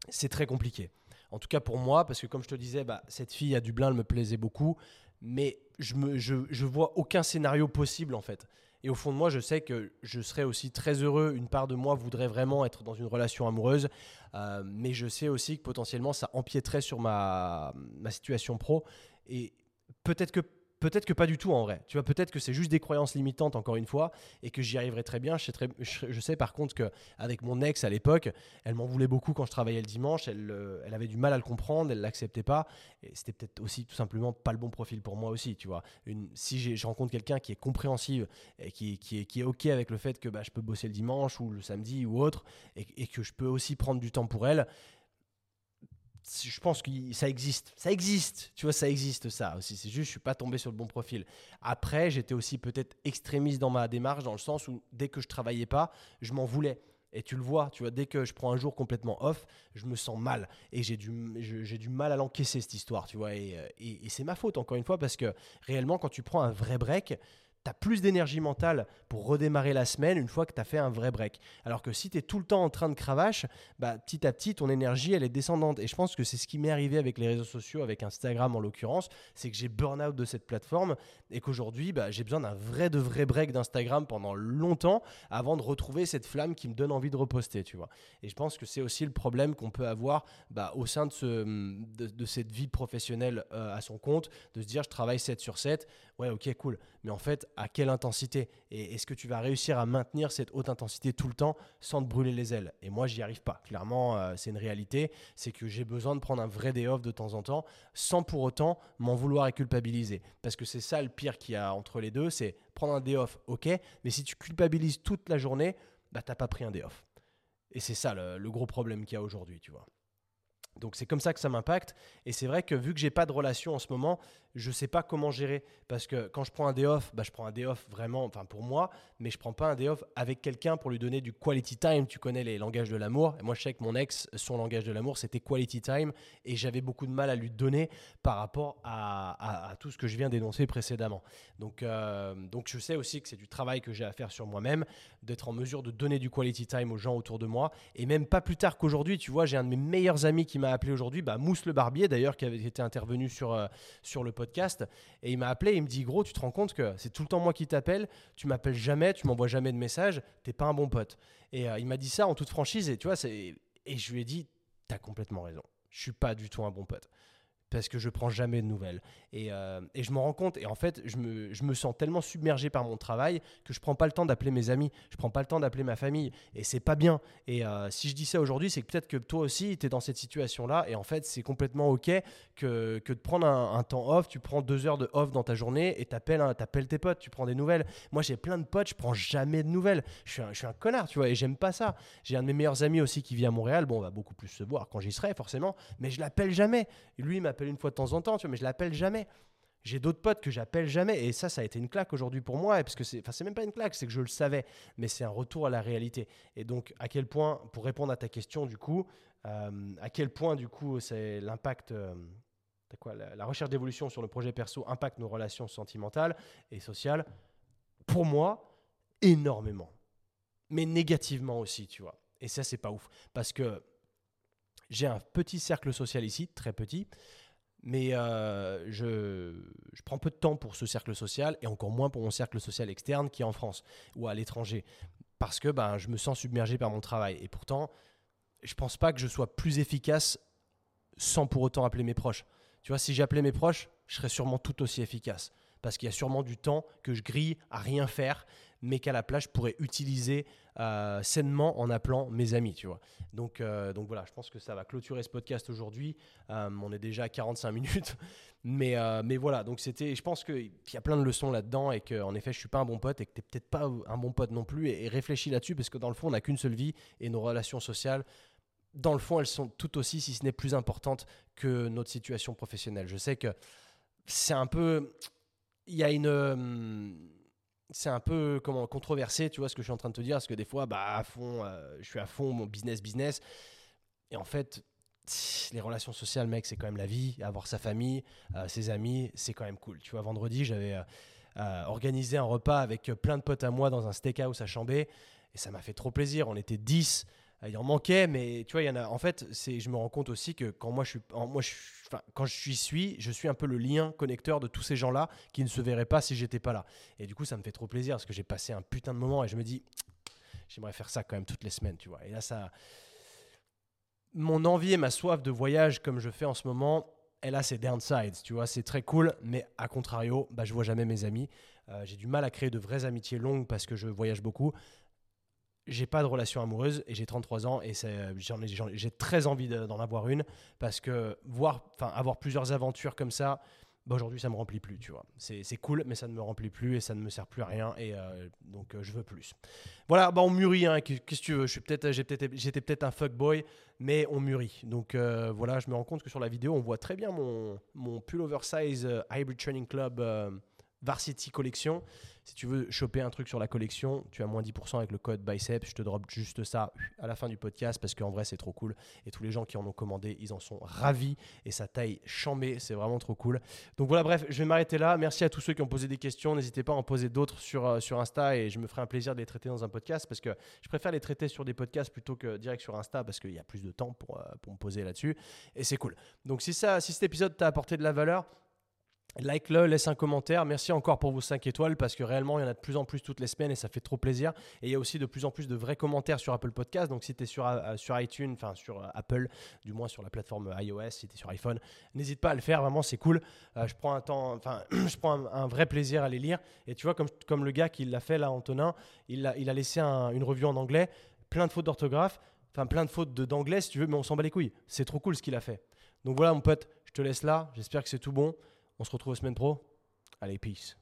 c'est très compliqué. En tout cas pour moi, parce que comme je te disais, bah, cette fille à Dublin, elle me plaisait beaucoup, mais je, je vois aucun scénario possible en fait. Et au fond de moi, je sais que je serais aussi très heureux. Une part de moi voudrait vraiment être dans une relation amoureuse. Euh, mais je sais aussi que potentiellement, ça empiéterait sur ma, ma situation pro. Et peut-être que Peut-être que pas du tout en vrai. Tu vois, peut-être que c'est juste des croyances limitantes encore une fois et que j'y arriverai très bien. Je sais, par contre que avec mon ex à l'époque, elle m'en voulait beaucoup quand je travaillais le dimanche. Elle, euh, elle avait du mal à le comprendre, elle l'acceptait pas. Et c'était peut-être aussi tout simplement pas le bon profil pour moi aussi. Tu vois, une, si je rencontre quelqu'un qui est compréhensive et qui, est, qui est ok avec le fait que bah, je peux bosser le dimanche ou le samedi ou autre et que je peux aussi prendre du temps pour elle je pense que ça existe. Ça existe. Tu vois, ça existe ça aussi. C'est juste, je suis pas tombé sur le bon profil. Après, j'étais aussi peut-être extrémiste dans ma démarche, dans le sens où dès que je travaillais pas, je m'en voulais. Et tu le vois, tu vois, dès que je prends un jour complètement off, je me sens mal. Et j'ai du, mal à l'encaisser, cette histoire, tu vois. Et, et, et c'est ma faute, encore une fois, parce que réellement, quand tu prends un vrai break, tu as plus d'énergie mentale pour redémarrer la semaine une fois que tu as fait un vrai break. Alors que si tu es tout le temps en train de cravache, bah, petit à petit, ton énergie, elle est descendante. Et je pense que c'est ce qui m'est arrivé avec les réseaux sociaux, avec Instagram en l'occurrence, c'est que j'ai burn-out de cette plateforme et qu'aujourd'hui, bah, j'ai besoin d'un vrai de vrai break d'Instagram pendant longtemps avant de retrouver cette flamme qui me donne envie de reposter, tu vois. Et je pense que c'est aussi le problème qu'on peut avoir bah, au sein de, ce, de, cette vie professionnelle euh, à son compte, de se dire je travaille 7 sur 7, ouais ok cool, mais en fait à quelle intensité? Et est-ce que tu vas réussir à maintenir cette haute intensité tout le temps sans te brûler les ailes? Et moi, j'y arrive pas. Clairement, euh, c'est une réalité. C'est que j'ai besoin de prendre un vrai day off de temps en temps sans pour autant m'en vouloir et culpabiliser. Parce que c'est ça le pire qu'il y a entre les deux c'est prendre un day off, ok, mais si tu culpabilises toute la journée, bah, t'as pas pris un day off. Et c'est ça le, le gros problème qu'il y a aujourd'hui, tu vois. Donc c'est comme ça que ça m'impacte. Et c'est vrai que vu que j'ai pas de relation en ce moment, je sais pas comment gérer. Parce que quand je prends un day off, bah, je prends un day off vraiment, enfin pour moi, mais je prends pas un day off avec quelqu'un pour lui donner du quality time. Tu connais les langages de l'amour. Moi, je sais que mon ex, son langage de l'amour, c'était quality time. Et j'avais beaucoup de mal à lui donner par rapport à, tout ce que je viens d'énoncer précédemment. Donc, euh, donc je sais aussi que c'est du travail que j'ai à faire sur moi-même, d'être en mesure de donner du quality time aux gens autour de moi. Et même pas plus tard qu'aujourd'hui, tu vois, j'ai un de mes meilleurs amis qui m'a appelé aujourd'hui, bah, Mousse le Barbier d'ailleurs, qui avait été intervenu sur, euh, sur le podcast. Et il m'a appelé il me dit Gros, tu te rends compte que c'est tout le temps moi qui t'appelle, tu m'appelles jamais, tu m'envoies jamais de message, t'es pas un bon pote. Et euh, il m'a dit ça en toute franchise. Et tu vois, et je lui ai dit T'as complètement raison. Je suis pas du tout un bon pote parce que je prends jamais de nouvelles. Et, euh, et je me rends compte, et en fait, je me, je me, sens tellement submergé par mon travail que je prends pas le temps d'appeler mes amis, je prends pas le temps d'appeler ma famille, et c'est pas bien. Et euh, si je dis ça aujourd'hui, c'est peut-être que toi aussi, tu es dans cette situation-là, et en fait, c'est complètement OK que, que de prendre un, temps off, tu prends deux heures de off dans ta journée, et t'appelles, appelles tes potes, tu prends des nouvelles. Moi, j'ai plein de potes, je prends jamais de nouvelles. Je suis un, je suis un connard, tu vois, et j'aime pas ça. J'ai un de mes meilleurs amis aussi qui vit à Montréal, bon, on va beaucoup plus se voir quand j'y serai, forcément, mais je l'appelle jamais. lui, m'appelle une fois de temps en temps, tu vois, mais je l'appelle jamais. J'ai d'autres potes que j'appelle jamais. Et ça, ça a été une claque aujourd'hui pour moi. Parce que c'est, enfin, c'est même pas une claque, c'est que je le savais. Mais c'est un retour à la réalité. Et donc, à quel point, pour répondre à ta question, du coup, euh, à quel point, du coup, c'est l'impact. Euh, quoi, la, recherche d'évolution sur le projet perso impacte nos relations sentimentales et sociales? Pour moi, énormément. Mais négativement aussi, tu vois. Et ça, c'est pas ouf. Parce que j'ai un petit cercle social ici, très petit. Mais euh, je, je, prends peu de temps pour ce cercle social et encore moins pour mon cercle social externe qui est en France ou à l'étranger. Parce que ben, je me sens submergé par mon travail. Et pourtant, je pense pas que je sois plus efficace sans pour autant appeler mes proches. Tu vois, si j'appelais mes proches, je serais sûrement tout aussi efficace. Parce qu'il y a sûrement du temps que je grille à rien faire mais qu'à la place, je pourrais utiliser euh, sainement en appelant mes amis, tu vois. Donc, euh, donc voilà, je pense que ça va clôturer ce podcast aujourd'hui. Euh, on est déjà à 45 [LAUGHS] minutes. Mais, mais voilà, donc c'était, je pense qu'il y a plein de leçons là-dedans et qu'en effet, je suis pas un bon pote et que tu n'es peut-être pas un bon pote non plus. Et, réfléchis là-dessus parce que dans le fond, on n'a qu'une seule vie et nos relations sociales, dans le fond, elles sont tout aussi, si ce n'est plus importantes que notre situation professionnelle. Je sais que c'est un peu. Il y a une. Euh, c'est un peu comment controversé, tu vois ce que je suis en train de te dire, parce que des fois, bah, à fond, euh, je suis à fond mon business, business. Et en fait, les relations sociales, mec, c'est quand même la vie. Avoir sa famille, euh, ses amis, c'est quand même cool. Tu vois, vendredi, j'avais organisé un repas avec plein de potes à moi dans un steakhouse à Chambé. Et ça m'a fait trop plaisir. On était 10. Euh, il en manquait, mais tu vois, il y en a. En fait, c'est, je me rends compte aussi que quand moi je suis, moi je, quand je suis, je suis un peu le lien connecteur de tous ces gens-là qui ne se verraient pas si j'étais pas là. Et du coup, ça me fait trop plaisir parce que j'ai passé un putain de moment et je me dis, j'aimerais faire ça quand même toutes les semaines, tu vois. Et là, ça, mon envie et ma soif de voyage comme je fais en ce moment, elle a ses downsides, tu vois, c'est très cool, mais à contrario, bah, je vois jamais mes amis. Euh, j'ai du mal à créer de vraies amitiés longues parce que je voyage beaucoup j'ai pas de relation amoureuse et j'ai 33 ans et j'ai très envie d'en avoir une parce que avoir plusieurs aventures comme ça, bah aujourd'hui ça me remplit plus, tu vois. C'est cool, mais ça ne me remplit plus et ça ne me sert plus à rien et euh, donc euh, je veux plus. Voilà, bah on mûrit, hein, qu'est-ce que tu veux? Je suis peut-être, j'étais peut-être un fuckboy, mais on mûrit. Donc euh, voilà, je me rends compte que sur la vidéo on voit très bien mon, mon pull oversize Hybrid Training Club Varsity Collection. Si tu veux choper un truc sur la collection, tu as moins 10% avec le code BICEP. Je te drop juste ça à la fin du podcast parce qu'en vrai, c'est trop cool. Et tous les gens qui en ont commandé, ils en sont ravis. Et sa taille chambée, c'est vraiment trop cool. Donc voilà, bref, je vais m'arrêter là. Merci à tous ceux qui ont posé des questions. N'hésitez pas à en poser d'autres sur, euh, sur Insta et je me ferai un plaisir de les traiter dans un podcast parce que je préfère les traiter sur des podcasts plutôt que direct sur Insta parce qu'il y a plus de temps pour, euh, pour me poser là-dessus. Et c'est cool. Donc si, ça, si cet épisode t'a apporté de la valeur, Like-le, laisse un commentaire. Merci encore pour vos 5 étoiles parce que réellement, il y en a de plus en plus toutes les semaines et ça fait trop plaisir. Et il y a aussi de plus en plus de vrais commentaires sur Apple Podcast. Donc, si tu es sur, euh, sur iTunes, enfin sur euh, Apple, du moins sur la plateforme iOS, si tu es sur iPhone, n'hésite pas à le faire. Vraiment, c'est cool. Euh, je prends un temps, enfin, [CLEARS THROAT] je prends un, vrai plaisir à les lire. Et tu vois, comme, comme le gars qui l'a fait là, Antonin, il a, il a laissé une review en anglais, plein de fautes d'orthographe, enfin plein de fautes d'anglais si tu veux, mais on s'en bat les couilles. C'est trop cool ce qu'il a fait. Donc voilà, mon pote, je te laisse là. J'espère que c'est tout bon. On se retrouve la semaine pro. Allez, peace.